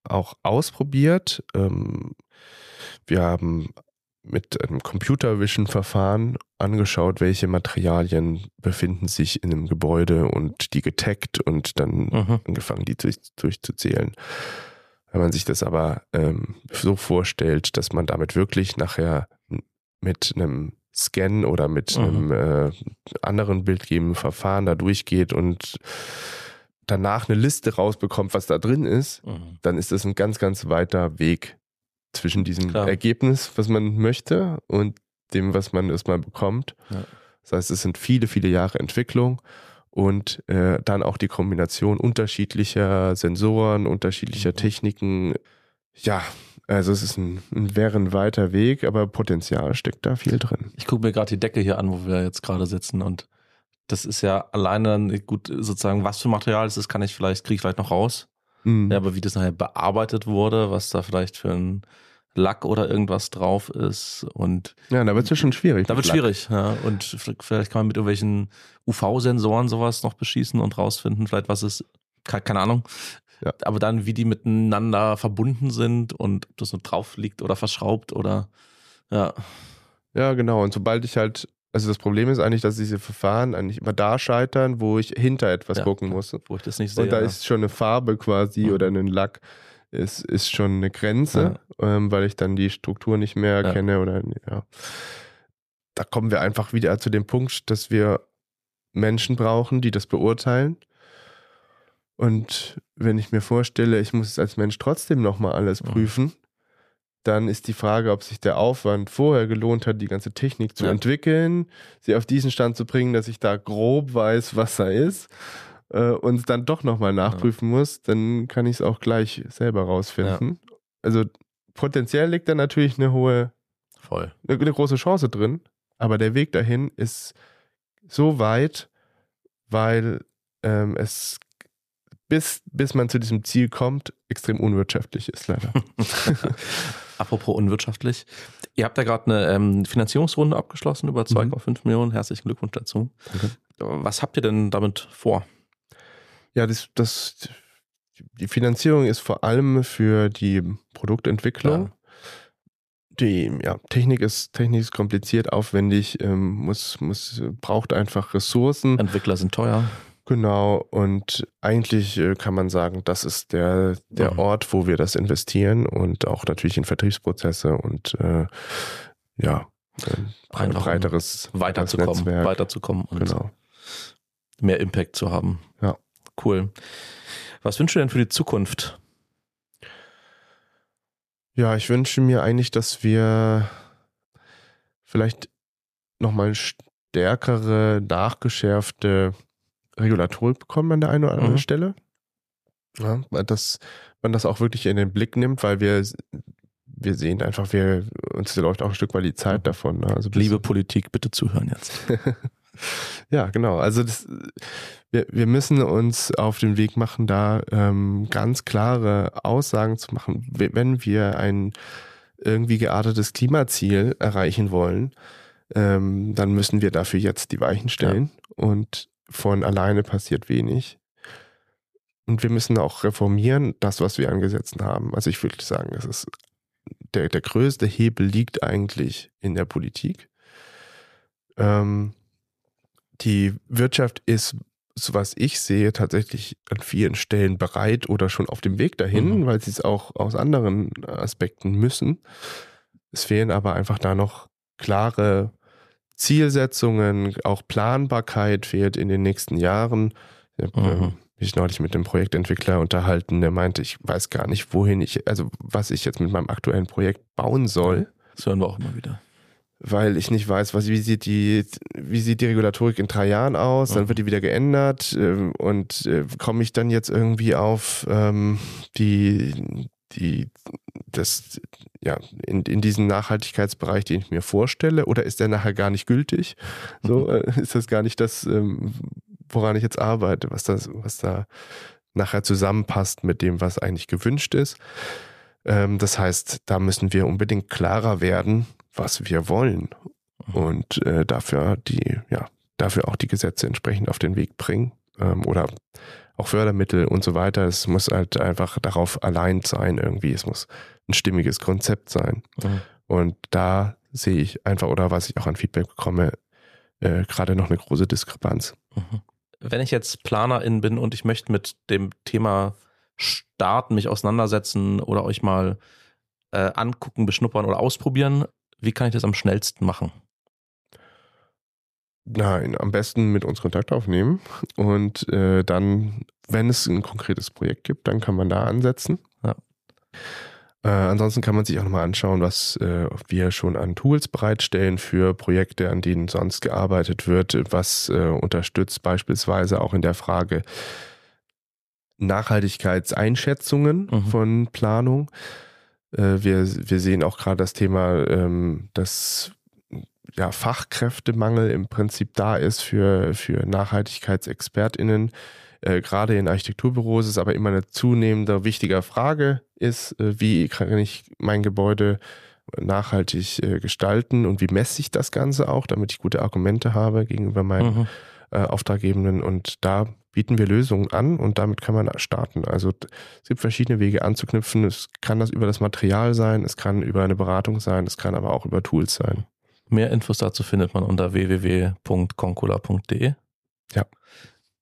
Speaker 3: auch ausprobiert. Ähm, wir haben mit einem Computer Vision Verfahren angeschaut, welche Materialien befinden sich in einem Gebäude und die getaggt und dann
Speaker 2: Mhm.
Speaker 3: angefangen, die durch, durchzuzählen. Wenn man sich das aber ähm, so vorstellt, dass man damit wirklich nachher mit einem Scan oder mit
Speaker 2: Mhm.
Speaker 3: einem äh, anderen bildgebenden Verfahren da durchgeht und danach eine Liste rausbekommt, was da drin ist,
Speaker 2: Mhm.
Speaker 3: dann ist das ein ganz, ganz weiter Weg zwischen diesem
Speaker 2: Klar.
Speaker 3: Ergebnis, was man möchte, und dem, was man erstmal bekommt.
Speaker 2: Ja.
Speaker 3: Das heißt, es sind viele, viele Jahre Entwicklung und äh, dann auch die Kombination unterschiedlicher Sensoren, unterschiedlicher
Speaker 2: Mhm.
Speaker 3: Techniken. Ja, also es ist ein, ein wäre ein weiter Weg, aber Potenzial steckt da viel drin.
Speaker 2: Ich gucke mir gerade die Decke hier an, wo wir jetzt gerade sitzen und das ist ja alleine gut sozusagen, was für Material es ist, kann ich vielleicht, kriege ich vielleicht noch raus.
Speaker 3: Mhm.
Speaker 2: Ja, aber wie das nachher bearbeitet wurde, was da vielleicht für ein Lack oder irgendwas drauf ist und
Speaker 3: Ja, da wird es ja schon schwierig.
Speaker 2: da wird
Speaker 3: Lack.
Speaker 2: schwierig, ja. Und vielleicht kann man mit irgendwelchen UV-Sensoren sowas noch beschießen und rausfinden, vielleicht was ist, ke- keine Ahnung.
Speaker 3: Ja.
Speaker 2: Aber dann, wie die miteinander verbunden sind und ob das nur drauf liegt oder verschraubt oder ja.
Speaker 3: Ja, genau. Und sobald ich halt, also das Problem ist eigentlich, dass diese Verfahren eigentlich immer da scheitern, wo ich hinter etwas
Speaker 2: Ja,
Speaker 3: gucken
Speaker 2: ja.
Speaker 3: muss.
Speaker 2: Wo ich das nicht sehe.
Speaker 3: Und da
Speaker 2: ja.
Speaker 3: ist schon eine Farbe quasi
Speaker 2: Mhm.
Speaker 3: oder ein Lack, ist, ist schon eine Grenze, ähm, weil ich dann die Struktur nicht mehr
Speaker 2: Ja.
Speaker 3: kenne oder ja. Da kommen wir einfach wieder zu dem Punkt, dass wir Menschen brauchen, die das beurteilen. Und wenn ich mir vorstelle, ich muss es als Mensch trotzdem nochmal alles
Speaker 2: Mhm.
Speaker 3: prüfen, dann ist die Frage, ob sich der Aufwand vorher gelohnt hat, die ganze Technik zu
Speaker 2: Ja.
Speaker 3: entwickeln, sie auf diesen Stand zu bringen, dass ich da grob weiß, was da ist äh, und dann doch nochmal nachprüfen muss, dann kann ich es auch gleich selber rausfinden. Also potenziell liegt da natürlich eine hohe,
Speaker 2: voll.
Speaker 3: eine, eine große Chance drin, aber der Weg dahin ist so weit, weil ähm, es bis, bis man zu diesem Ziel kommt, extrem unwirtschaftlich ist leider. <laughs> <laughs>
Speaker 2: Apropos unwirtschaftlich. Ihr habt da gerade eine ähm, Finanzierungsrunde abgeschlossen über 2,5 Millionen. Herzlichen Glückwunsch dazu.
Speaker 3: Danke.
Speaker 2: Was habt ihr denn damit vor?
Speaker 3: Ja, das, das, die Finanzierung ist vor allem für die Produktentwicklung.
Speaker 2: Ja.
Speaker 3: Die ja, Technik ist Technik ist kompliziert, aufwendig, ähm, muss, muss, braucht einfach Ressourcen.
Speaker 2: Entwickler sind teuer.
Speaker 3: Genau, und eigentlich äh, kann man sagen, das ist der, der
Speaker 2: Mhm.
Speaker 3: Ort, wo wir das investieren und auch natürlich in Vertriebsprozesse und äh, ja, ein
Speaker 2: Einfach um
Speaker 3: breiteres
Speaker 2: Weiterzukommen,
Speaker 3: Netzwerk.
Speaker 2: weiterzukommen und
Speaker 3: Genau.
Speaker 2: mehr Impact zu haben.
Speaker 3: Ja.
Speaker 2: Cool. Was wünschst du denn für die Zukunft?
Speaker 3: Ja, ich wünsche mir eigentlich, dass wir vielleicht nochmal stärkere, nachgeschärfte Regulatorik bekommen an der einen oder anderen
Speaker 2: Mhm.
Speaker 3: Stelle. Ja, dass man das auch wirklich in den Blick nimmt, weil wir, wir sehen einfach, wir, uns läuft auch ein Stück weit die Zeit
Speaker 2: Mhm.
Speaker 3: davon. Ne? Also
Speaker 2: Liebe Politik, bitte zuhören jetzt. <laughs>
Speaker 3: ja, genau. Also das, wir, wir müssen uns auf den Weg machen, da ähm, ganz klare Aussagen zu machen. We- Wenn wir ein irgendwie geartetes Klimaziel erreichen wollen, ähm, dann müssen wir dafür jetzt die Weichen stellen. Und von alleine passiert wenig. Und wir müssen auch reformieren, das, was wir an Gesetzen haben. Also ich würde sagen, es ist der, der größte Hebel liegt eigentlich in der Politik. Ähm, die Wirtschaft ist, so was ich sehe, tatsächlich an vielen Stellen bereit oder schon auf dem Weg dahin,
Speaker 2: Mhm.
Speaker 3: weil sie es auch aus anderen Aspekten müssen. Es fehlen aber einfach da noch klare Zielsetzungen, auch Planbarkeit fehlt in den nächsten Jahren. Ich habe
Speaker 2: Mhm.
Speaker 3: ähm, mich neulich mit dem Projektentwickler unterhalten, der meinte, ich weiß gar nicht, wohin ich, also was ich jetzt mit meinem aktuellen Projekt bauen soll
Speaker 2: Das hören wir auch immer wieder.
Speaker 3: weil ich nicht weiß, was, wie, sieht die, wie sieht die Regulatorik in drei Jahren aus, dann
Speaker 2: Mhm.
Speaker 3: wird die wieder geändert ähm, und äh, komme ich dann jetzt irgendwie auf ähm, die, die, das, ja, in, in diesen Nachhaltigkeitsbereich, den ich mir vorstelle, oder ist der nachher gar nicht gültig? So,
Speaker 2: Mhm.
Speaker 3: äh, ist das gar nicht das, ähm, woran ich jetzt arbeite, was das, was da nachher zusammenpasst mit dem, was eigentlich gewünscht ist. Ähm, das heißt, da müssen wir unbedingt klarer werden, was wir wollen
Speaker 2: Mhm.
Speaker 3: und äh, dafür die, ja, dafür auch die Gesetze entsprechend auf den Weg bringen ähm, oder auch Fördermittel und so weiter. Es muss halt einfach darauf allein sein irgendwie. Es muss ein stimmiges Konzept sein.
Speaker 2: Mhm.
Speaker 3: Und da sehe ich einfach, oder was ich auch an Feedback bekomme, äh, gerade noch eine große Diskrepanz.
Speaker 2: Mhm. Wenn ich jetzt Planerin bin und ich möchte mit dem Thema starten, mich auseinandersetzen oder euch mal äh, angucken, beschnuppern oder ausprobieren, wie kann ich das am schnellsten machen?
Speaker 3: Nein, am besten mit uns Kontakt aufnehmen und äh, dann, wenn es ein konkretes Projekt gibt, dann kann man da ansetzen.
Speaker 2: Ja.
Speaker 3: Äh, ansonsten kann man sich auch nochmal anschauen, was äh, wir schon an Tools bereitstellen für Projekte, an denen sonst gearbeitet wird, was äh, unterstützt beispielsweise auch in der Frage Nachhaltigkeitseinschätzungen
Speaker 2: Mhm.
Speaker 3: von Planung. Äh, wir, wir sehen auch gerade das Thema, ähm, dass ja, Fachkräftemangel im Prinzip da ist für, für NachhaltigkeitsexpertInnen. Äh, gerade in Architekturbüros ist aber immer eine zunehmende wichtige Frage ist, äh, wie kann ich mein Gebäude nachhaltig äh, gestalten und wie messe ich das Ganze auch, damit ich gute Argumente habe gegenüber meinen
Speaker 2: Mhm.
Speaker 3: äh, Auftraggebenden und da bieten wir Lösungen an und damit kann man starten. Also es gibt verschiedene Wege anzuknüpfen. Es kann das über das Material sein, es kann über eine Beratung sein, es kann aber auch über Tools sein.
Speaker 2: Mehr Infos dazu findet man unter www.concula.de.
Speaker 3: Ja.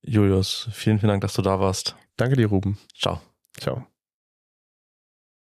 Speaker 2: Julius, vielen, vielen Dank, dass du da warst.
Speaker 3: Danke dir, Ruben.
Speaker 2: Ciao.
Speaker 3: Ciao.